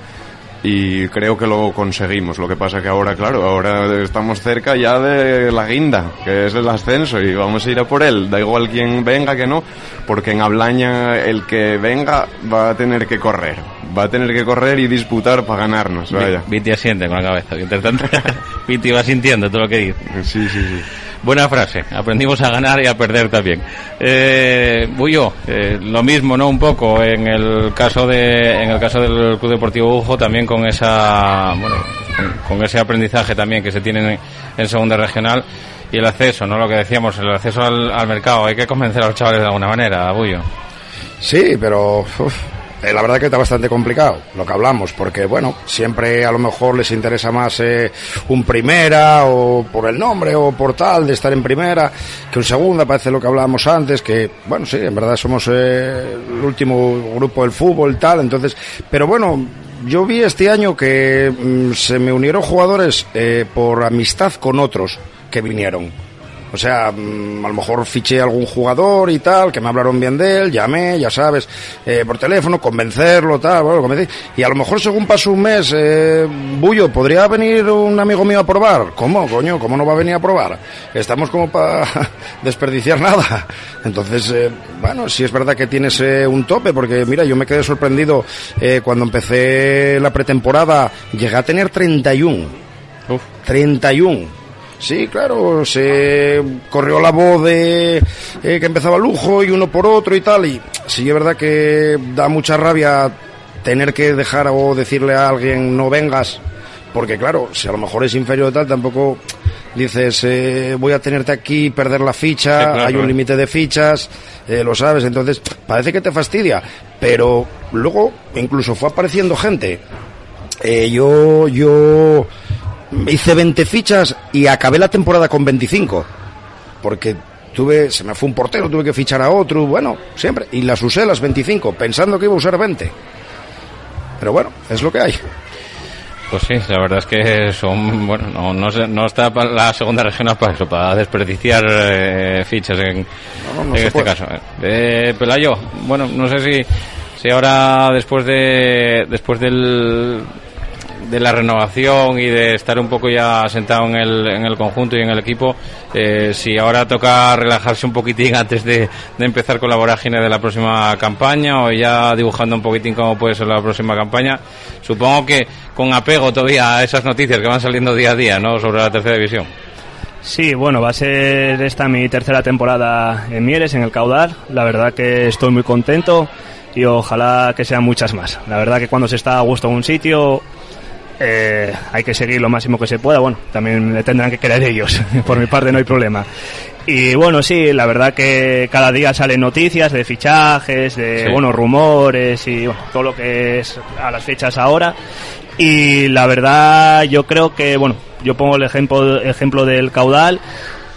Y creo que lo conseguimos. Lo que pasa que ahora, claro, ahora estamos cerca ya de la guinda, que es el ascenso, y vamos a ir a por él. Da igual quién venga que no, porque en Ablaña el que venga va a tener que correr. Va a tener que correr y disputar para ganarnos. Vaya. Viti asiente con la cabeza. Mientras tanto, Viti va sintiendo todo lo que dice. Sí, sí, sí. Buena frase. Aprendimos a ganar y a perder también. Eh, Bullo, eh, lo mismo, ¿no? Un poco en el caso de, en el caso del Club Deportivo Ujo, también con esa, bueno, con, ese aprendizaje también que se tiene en, segunda regional y el acceso, ¿no? Lo que decíamos, el acceso al, mercado. Hay que convencer a los chavales de alguna manera, Bullo. Sí, pero eh, la verdad que está bastante complicado lo que hablamos, porque bueno, siempre a lo mejor les interesa más eh, un primera o por el nombre o por tal de estar en primera que un segunda, parece lo que hablábamos antes, que bueno, sí, en verdad somos eh, el último grupo del fútbol tal, entonces, pero bueno, yo vi este año que mm, se me unieron jugadores eh, por amistad con otros que vinieron. O sea, mm, a lo mejor fiché a algún jugador y tal, que me hablaron bien de él, llamé, ya sabes, eh, por teléfono, convencerlo, tal, bueno, convencí. Y a lo mejor según pasó un mes, eh, Bullo, ¿podría venir un amigo mío a probar? ¿Cómo, coño? ¿Cómo no va a venir a probar? Estamos como para desperdiciar nada. Entonces, eh, bueno, sí es verdad que tienes eh, un tope, porque mira, yo me quedé sorprendido eh, cuando empecé la pretemporada, llegué a tener 31. 31. Sí, claro, se corrió la voz de eh, que empezaba lujo y uno por otro y tal, y sí es verdad que da mucha rabia tener que dejar o decirle a alguien no vengas, porque claro, si a lo mejor es inferior y tal, tampoco dices eh, voy a tenerte aquí, perder la ficha, Sí, claro, hay un límite de fichas, eh, lo sabes, entonces parece que te fastidia, pero luego incluso fue apareciendo gente. Yo, yo hice 20 fichas y acabé la temporada con 25. Porque tuve, se me fue un portero, tuve que fichar a otro, bueno, siempre. Y las usé las 25, pensando que iba a usar 20. Pero bueno, es lo que hay. Pues sí, la verdad es que son, bueno, no, no, no está pa- la segunda región para eso, para desperdiciar eh, fichas en, no, no en se este puede. caso. Eh, Pelayo, bueno, no sé si, si ahora después de, después del, de la renovación y de estar un poco ya sentado en el, en el conjunto y en el equipo, eh, si ahora toca relajarse un poquitín antes de, de empezar con la vorágine de la próxima campaña o ya dibujando un poquitín cómo puede ser la próxima campaña, supongo que con apego todavía a esas noticias que van saliendo día a día, ¿no? Sobre la tercera división. Sí, bueno, va a ser esta mi tercera temporada en Mieres, en el Caudal. La verdad que estoy muy contento y ojalá que sean muchas más. La verdad que cuando se está a gusto en un sitio eh, hay que seguir lo máximo que se pueda. Bueno, también le tendrán que querer ellos. Por mi parte no hay problema. Y bueno, sí, la verdad que cada día salen noticias de fichajes, de Sí. bueno, rumores y bueno, todo lo que es a las fechas ahora. Y la verdad, yo creo que, bueno, yo pongo el ejemplo, ejemplo del caudal,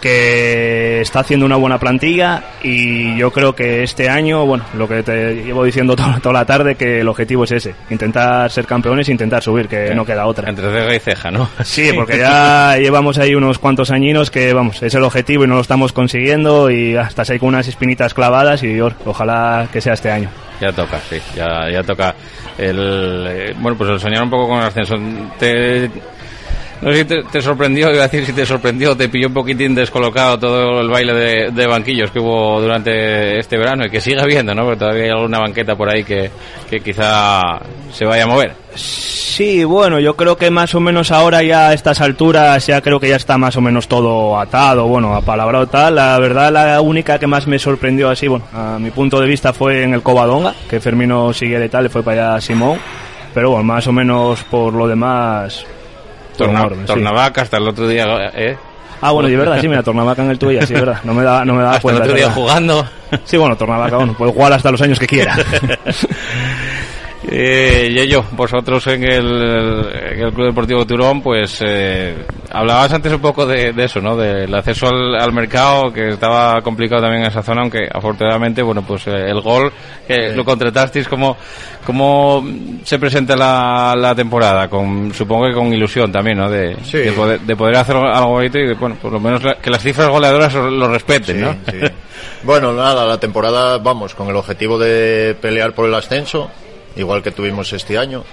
que está haciendo una buena plantilla y yo creo que este año, bueno, lo que te llevo diciendo to- toda la tarde, que el objetivo es ese, intentar ser campeones e intentar subir, que no queda otra. Entre ceja y ceja, ¿no? Sí, porque ya llevamos ahí unos cuantos añinos que, vamos, es el objetivo y no lo estamos consiguiendo y hasta ahí con unas espinitas clavadas y ojalá que sea este año. Ya toca, sí, ya, ya toca el, eh, bueno, pues el soñar un poco con el ascenso. Te, no sé si te, sorprendió, iba a decir si te sorprendió, te pilló un poquitín descolocado todo el baile de, de banquillos que hubo durante este verano y que sigue habiendo, ¿no? Porque todavía hay alguna banqueta por ahí que, que quizá se vaya a mover. Sí, bueno, yo creo que más o menos ahora ya a estas alturas ya creo que ya está más o menos todo atado, bueno, apalabrado tal. La verdad la única que más me sorprendió así, bueno, a mi punto de vista fue en el Covadonga, que Fermino Siguiere y tal, le fue para allá Simón. Pero bueno, más o menos por lo demás... sí. Tornavaca hasta el otro día, ¿eh? Ah, bueno, y es verdad, sí, mira, Tornavaca en el tuyo, sí, es verdad. No me da, no me daba Hasta el otro día jugando. Sí, bueno, Tornavaca, bueno, puede jugar hasta los años que quiera. Eh, y ello, vosotros en el, en el Club Deportivo Turón, pues eh, hablabas antes un poco de, de eso, ¿no? Del acceso al, al mercado, que estaba complicado también en esa zona, aunque afortunadamente, bueno, pues eh, el gol, que lo contratasteis, ¿cómo, cómo se presenta la, la temporada? Con, supongo que con ilusión también, ¿no? De, Sí. de, poder, de poder hacer algo bonito y, bueno, por lo menos la- que las cifras goleadoras lo respeten, ¿no? Sí. Bueno, nada, la temporada vamos con el objetivo de pelear por el ascenso, igual que tuvimos este año.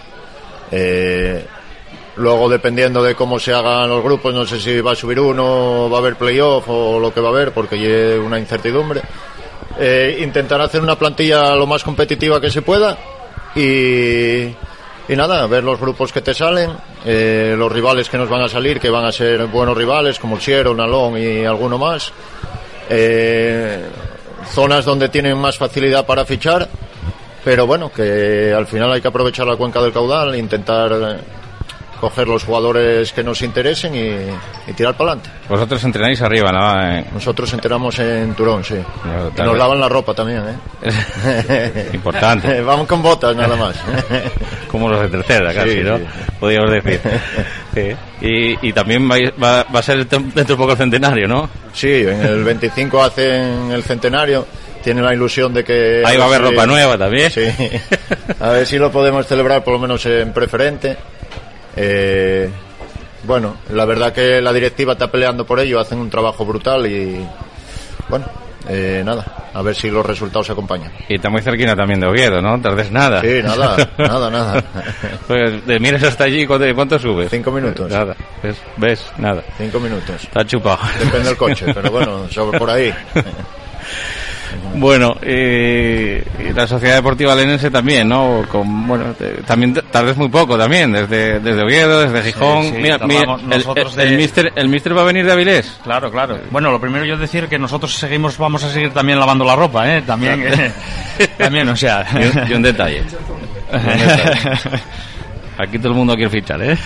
Eh, luego, dependiendo de cómo se hagan los grupos, no sé si va a subir uno, va a haber playoff o lo que va a haber, porque hay una incertidumbre. Eh, intentar hacer una plantilla lo más competitiva que se pueda y, nada, ver los grupos que te salen, eh, los rivales que nos van a salir, que van a ser buenos rivales, como el Siero, Nalón y alguno más. Zonas donde tienen más facilidad para fichar, pero bueno, que al final hay que aprovechar la cuenca del caudal, intentar eh, coger los jugadores que nos interesen y, y tirar para adelante. Vosotros entrenáis arriba, ¿no? Eh, Nosotros enteramos en Turón, sí. No, Y nos lavan la ropa también, ¿eh? Importante. Vamos con botas nada más. como los de tercera casi, Sí, ¿no? sí. Podríamos decir. Sí. Y, y también vais- va, va a ser dentro de poco el centenario, ¿no? Sí, en el 25 hacen el centenario. Tienen la ilusión de que... Ahí va a haber ropa nueva también. Sí. A ver si lo podemos celebrar por lo menos en preferente. Eh, bueno, la verdad que la directiva está peleando por ello, hacen un trabajo brutal y bueno, eh, nada, a ver si los resultados acompañan. Y está muy cerquina también de Oviedo, ¿no? Tardes nada. Sí, nada, nada, nada. Pues de Mieres hasta allí, ¿cuánto, cuánto subes? Cinco minutos. Nada. ¿Ves? ¿Ves? Nada. Cinco minutos. Está chupado. Depende del coche, pero bueno, sobre por ahí. Bueno, eh, y la Sociedad Deportiva Lenense también, ¿no? Con, bueno, te- también t- tal vez muy poco también, desde, desde Oviedo, desde Gijón. sí, mira, mira, el, nosotros el, de- mister, el mister va a venir de Avilés. Claro, claro. Bueno, lo primero yo decir que nosotros seguimos, vamos a seguir también lavando la ropa, ¿eh? También, eh, también, o sea. Y. Un detalle. Aquí todo el mundo quiere fichar, ¿eh?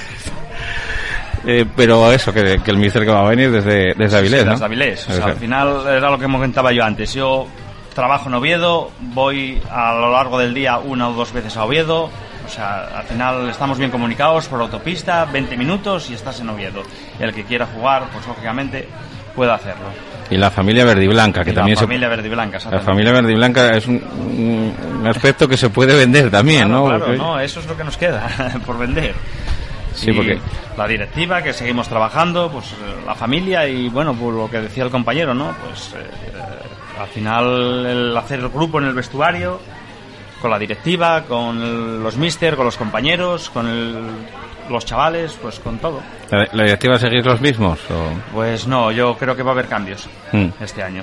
Eh, pero eso, que, que el mister que va a venir desde, desde Avilés, Sí, ¿no? desde Avilés. O sea, al final era lo que comentaba yo antes. Yo trabajo en Oviedo, voy a lo largo del día una o dos veces a Oviedo. O sea, al final estamos bien comunicados por autopista, 20 minutos y estás en Oviedo. Y el que quiera jugar, pues lógicamente puede hacerlo. Y la familia verde y blanca, que Y también la se- familia verde y blanca, La familia verde y blanca es un, un- un aspecto que se puede vender también, Claro, ¿no? claro, Porque- no, eso es lo que nos queda por vender. Sí, Y porque- la directiva, que seguimos trabajando, pues eh, la familia y bueno, pues lo que decía el compañero, ¿no? Pues eh, eh, al final el hacer el grupo en el vestuario, con la directiva, con el- los mister, con los compañeros, con el- los chavales, pues con todo. ¿La, la directiva seguís los mismos? O... Pues no, yo creo que va a haber cambios Mm. este año.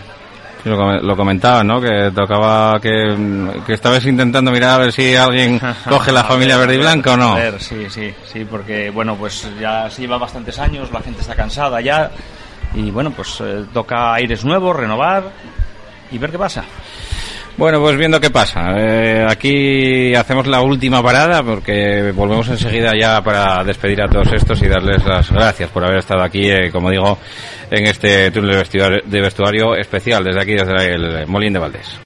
Lo, lo comentaba, ¿no? Que tocaba que, que estabas intentando mirar a ver si alguien coge la familia ver, verde y blanca o no. a ver, sí, sí, sí, porque bueno, pues ya se lleva bastantes años, la gente está cansada ya y bueno, pues eh, toca aires nuevos, renovar y ver qué pasa. Bueno, pues viendo qué pasa. Eh, aquí hacemos la última parada porque volvemos enseguida ya para despedir a todos estos y darles las gracias por haber estado aquí, eh, como digo, en este túnel de vestuario, de vestuario especial desde aquí, desde el Molín de Valdés.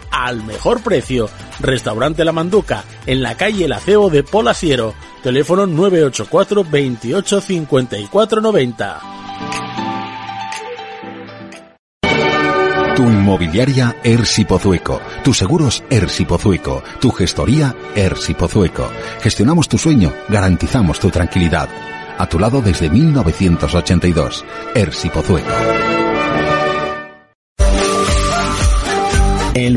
al mejor precio. Restaurante La Manduca, en la calle El Aceo de Polasiero. Teléfono 984 28 54 90. Tu inmobiliaria Ersi Pozueco. Tus seguros Ersi Pozueco. Tu gestoría Ersi Pozueco. Gestionamos tu sueño, garantizamos tu tranquilidad. A tu lado desde 1982. Ersi Pozueco.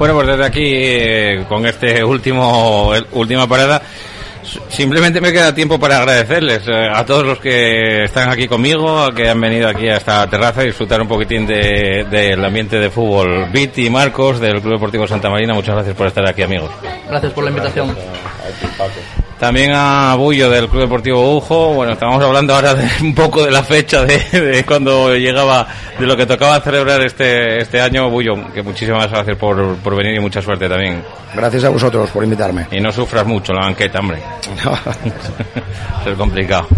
Bueno, pues desde aquí, eh, con este último, el- última parada, simplemente me queda tiempo para agradecerles eh, a todos los que están aquí conmigo, a que han venido aquí a esta terraza a disfrutar un poquitín de- del ambiente de fútbol. Viti, Marcos, del Club Deportivo Santa Marina, muchas gracias por estar aquí, amigos. Gracias por la invitación. También a Bullo del Club Deportivo Ujo. Bueno, estamos hablando ahora de un poco de la fecha de, de cuando llegaba, de lo que tocaba celebrar este, este año. Bullo, que muchísimas gracias por, por venir y mucha suerte también. Gracias a vosotros por invitarme. Y no sufras mucho la banqueta, hombre. es complicado.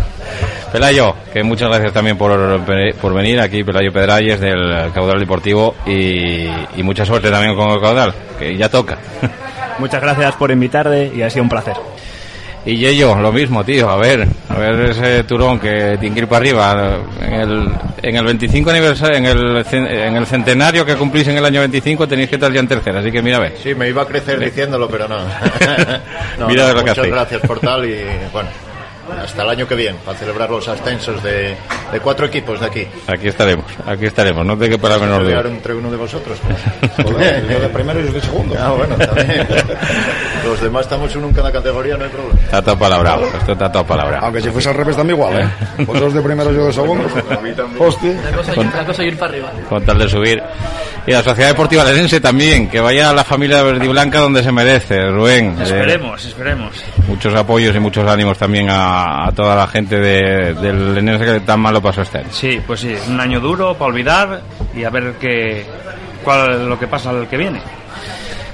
Pelayo, que muchas gracias también por, por venir aquí, Pelayo Pedralles del Caudal Deportivo y, y mucha suerte también con el Caudal, que ya toca. Muchas gracias por invitarme y ha sido un placer. Y Yello, lo mismo, tío. A ver, a ver ese turón que tiene que ir para arriba. En el, en el 25 aniversario, en el, en el centenario que cumplís en el año 25, tenéis que estar ya en tercera. Así que mira, a ver. Sí, me iba a crecer diciéndolo, pero no. no, Mira no, lo que muchas hacéis. gracias por tal y bueno, hasta el año que viene, para celebrar los ascensos de, de cuatro equipos de aquí. Aquí estaremos, aquí estaremos. No te que para la menor duda. entre uno de vosotros. Joder, yo de primero y yo de segundo. Ah, bueno, también. Los demás estamos uno en cada categoría, no hay problema. Está todo palabrado. Esto está todo palabrado. Aunque si fuese al revés también igual, ¿eh? Vosotros de primero, yo de segundo. Hostia. La cosa, la cosa es ir para arriba. con tal de subir. Y la Sociedad Deportiva Lenense también, que vaya a la familia verdiblanca donde se merece, Rubén. Eh, Esperemos, esperemos. muchos apoyos y muchos ánimos también a, a toda la gente de, del Lenense que tan mal lo pasó este año. Sí, pues sí, un año duro para olvidar y a ver qué, cuál lo que pasa el que viene.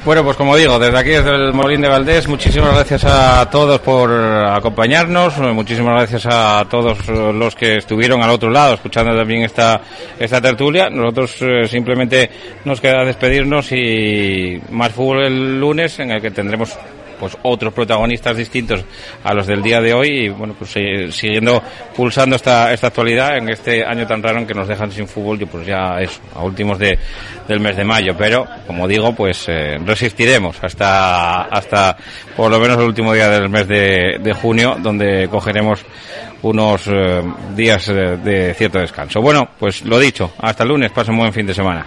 Bueno, pues como digo, desde aquí, desde el Molín de Valdés, muchísimas gracias a todos por acompañarnos, muchísimas gracias a todos los que estuvieron al otro lado escuchando también esta, esta tertulia. Nosotros eh, simplemente nos queda despedirnos y más fútbol el lunes en el que tendremos pues otros protagonistas distintos a los del día de hoy y bueno pues eh, siguiendo pulsando esta esta actualidad en este año tan raro en que nos dejan sin fútbol y pues ya eso a últimos de, del mes de mayo. Pero como digo pues eh, resistiremos hasta hasta por lo menos el último día del mes de, de junio donde cogeremos unos eh, días eh, de cierto descanso. Bueno pues lo dicho hasta el lunes pasen buen fin de semana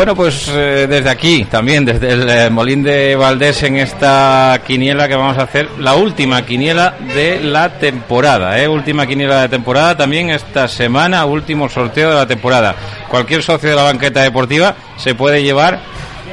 Bueno, pues eh, desde aquí, también desde el eh, Molín de Valdés, en esta quiniela que vamos a hacer, la última quiniela de la temporada, ¿eh? última quiniela de temporada, también esta semana, último sorteo de la temporada. Cualquier socio de la banqueta deportiva se puede llevar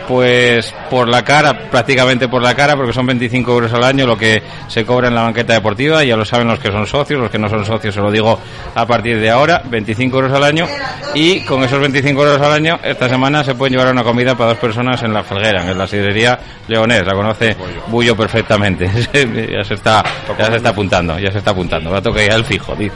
pues por la cara, prácticamente por la cara, porque son 25 euros al año lo que se cobra en la banqueta deportiva, ya lo saben los que son socios, los que no son socios se lo digo a partir de ahora, 25 euros al año, y con esos 25 euros al año, esta semana se pueden llevar una comida para dos personas en la Felguera, en la sidrería Leonés, la conoce Bullo perfectamente, ya se está, ya se está apuntando, ya se está apuntando, va a tocar ya el fijo, tío.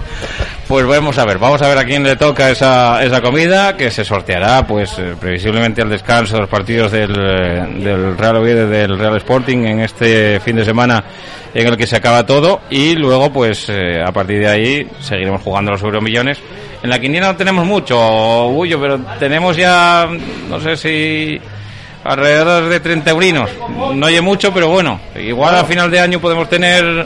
Pues vamos a ver, vamos a ver a quién le toca esa, esa comida, que se sorteará, pues eh, previsiblemente al descanso de los partidos del, eh, del Real Oviedo del Real Sporting en este fin de semana en el que se acaba todo y luego pues eh, a partir de ahí seguiremos jugando los euromillones. En la quiniela no tenemos mucho, Bullo, pero tenemos ya, no sé si alrededor de 30 eurinos. No oye mucho, pero bueno, igual a final de año podemos tener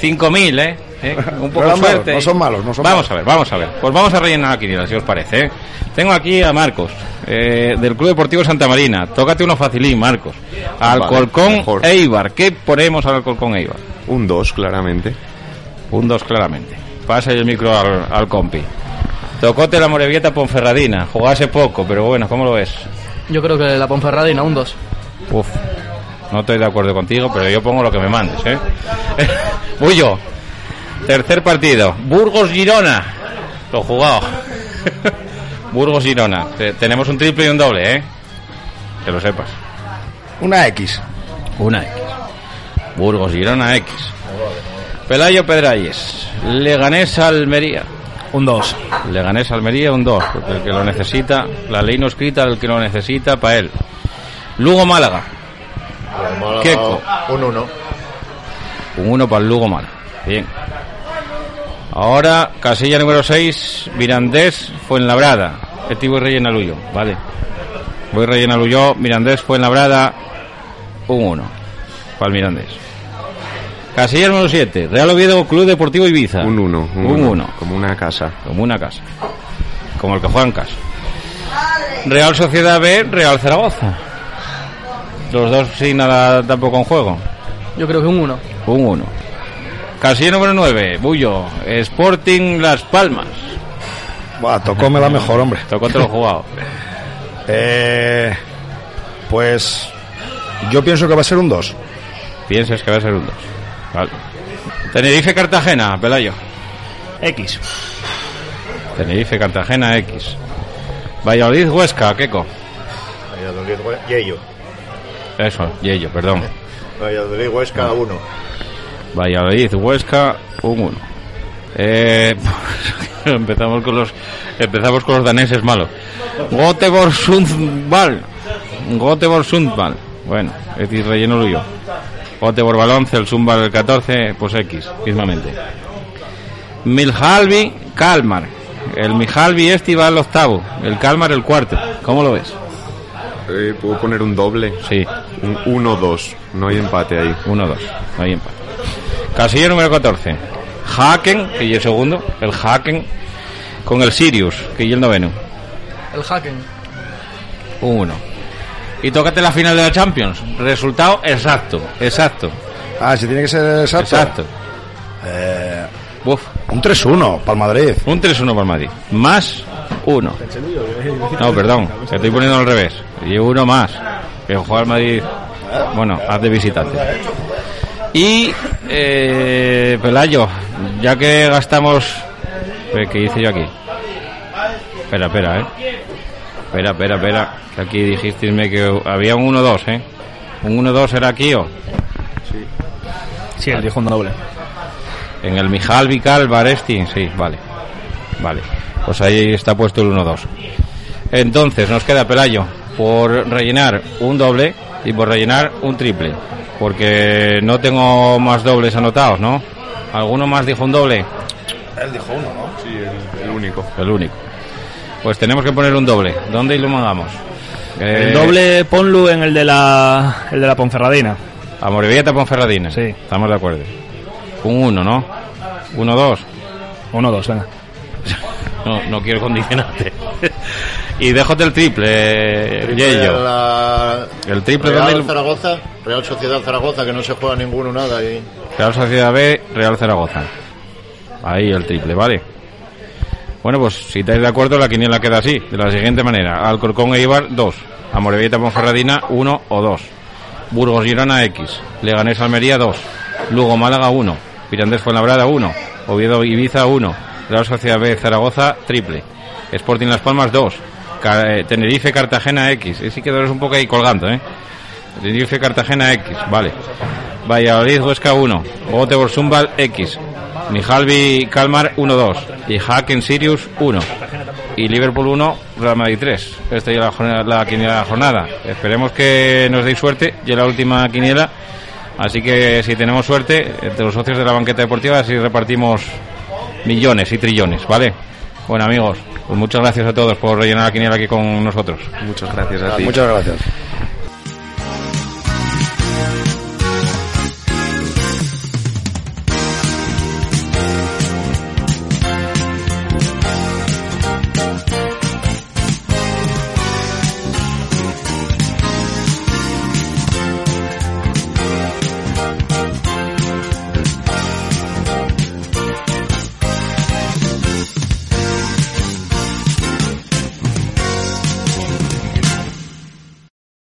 5.000, ¿eh? ¿Eh? Un No poco malos, suerte. no son malos, no son vamos malos. a ver, vamos a ver. Pues vamos a rellenar la quiniela, si os parece. ¿eh? Tengo aquí a Marcos, eh, del Club Deportivo Santa Marina. Tócate uno facilín, Marcos. Alcorcón mejor. Eibar. ¿Qué ponemos al Alcorcón Eibar? Un 2, claramente. Un 2 claramente. Pasa el micro al, al compi. Tocote la Morevieta Ponferradina. Jugase poco, pero bueno, ¿cómo lo ves? Yo creo que la Ponferradina, un 2. Uf, no estoy de acuerdo contigo, pero yo pongo lo que me mandes, ¿eh? tercer partido. Burgos-Girona. Lo jugado. Burgos-Girona. Te- Tenemos un triple y un doble, ¿eh? Que lo sepas. Una X. Una X. Burgos-Girona X. Pelayo Pedralles. Leganés Almería. Un 2. Leganés Almería un 2, porque el que lo necesita, la ley no escrita, el que lo necesita para él. Lugo Málaga. Málaga, Queco. Un 1. Un 1 para el Lugo Málaga. Bien. Ahora, casilla número 6, Mirandés Fuenlabrada. Este voy rellena Luyo, vale. Voy rellena Luyo, Mirandés Fuenlabrada, un 1 para el Mirandés. Casilla número 7, Real Oviedo Club Deportivo Ibiza. Un 1. Un uno, 1. Como una casa. Como una casa. Como el que juega en casa. Real Sociedad B, Real Zaragoza. Los dos sin nada tampoco en juego. Yo creo que un 1. Un 1. Casilla número 9, Bullo. Sporting Las Palmas. Buah, tocóme la mejor, hombre. Tocó te lo jugado. Eh, pues yo pienso que va a ser un 2. Piensas que va a ser un 2. Vale. Tenerife Cartagena, Pelayo. X. Tenerife Cartagena X. Valladolid Huesca, Keco. Valladolid, Hue- Yello. Eso, Yello, perdón. Valladolid, Huesca, 1. Valladolid Huesca, un 1. Eh, empezamos con los empezamos con los daneses malos. Göteborg Sundsvall. Göteborg Sundsvall. Bueno, es decir, relleno lo yo. Göteborg al 11, el Sundsvall el 14, pues X, mismamente. Milhalvi Kalmar. El Mijalvi este va al octavo, el Kalmar el cuarto. ¿Cómo lo ves? Eh, ¿Puedo poner un doble? Sí. Un 1-2. No hay empate ahí. 1-2. No hay empate. Casilla número 14. Haken, que yo el segundo. El Haken. Con el Sirius, que yo el noveno. El Haken. Un 1. Y tócate la final de la Champions. Resultado exacto. Exacto. Ah, si tiene que ser exacto. Exacto. Eh, Uf. un 3-1 para el Madrid. Un 3-1 para el Madrid. Más 1. No, perdón. Que estoy poniendo al revés. Y uno más. Que juega el Madrid. Bueno, haz de visitante. Y eh, Pelayo, ya que gastamos. Eh, ¿Qué hice yo aquí? Espera, espera, eh. Espera, espera, espera. Que aquí dijisteisme que había un 1-2, eh. ¿Un 1-2 era aquí o? Sí, él dijo un doble. En el Mijal Vical Barestin, sí, vale. Vale. Pues ahí está puesto el 1-2. Entonces, nos queda Pelayo por rellenar un doble y por rellenar un triple. Porque no tengo más dobles anotados, ¿no? ¿Alguno más dijo un doble? Él dijo uno, ¿no? Sí, el, el único. El único. Pues tenemos que poner un doble. ¿Dónde lo mandamos? Eh, El doble ponlo en el de la, el de la Ponferradina. A Morevieta Ponferradina. Sí. Estamos de acuerdo. Un 1, ¿no? 1-2. 1-2, venga. No, no quiero condicionarte. y déjate el triple, Triple Yello. la- El triple Real ¿dónde- Zaragoza, Real Sociedad Zaragoza, que no se juega ninguno nada. Y Real Sociedad B, Real Zaragoza. Ahí el triple, ¿vale? Bueno, pues si estáis de acuerdo, la quiniela queda así, de la siguiente manera. Alcorcón e Ibar, 2. Amorebieta Ponferradina, 1 o 2. Burgos Girona, X. Leganés Almería, 2. Lugo Málaga, 1. Pirandés Fuenlabrada, 1. Oviedo Ibiza, 1. Real Sociedad B, Zaragoza, triple. Sporting Las Palmas, 2. Eh, Tenerife Cartagena, X. Y sí que un poco ahí colgando, ¿eh? Tenerife Cartagena, X, vale. Valladolid Huesca 1. Göteborg Sundsvall, X. Mijalvi Kalmar 1-2. Y Haken Sirius 1. Y Liverpool 1, Real Madrid 3. Esta es la, jornada- la quiniela de la jornada. Esperemos que nos deis suerte. Ya la última quiniela. Así que si tenemos suerte, entre los socios de la banqueta deportiva, así repartimos millones y trillones, ¿vale? Bueno, amigos, pues muchas gracias a todos por rellenar la quiniela aquí con nosotros. Muchas gracias a ti. Muchas gracias.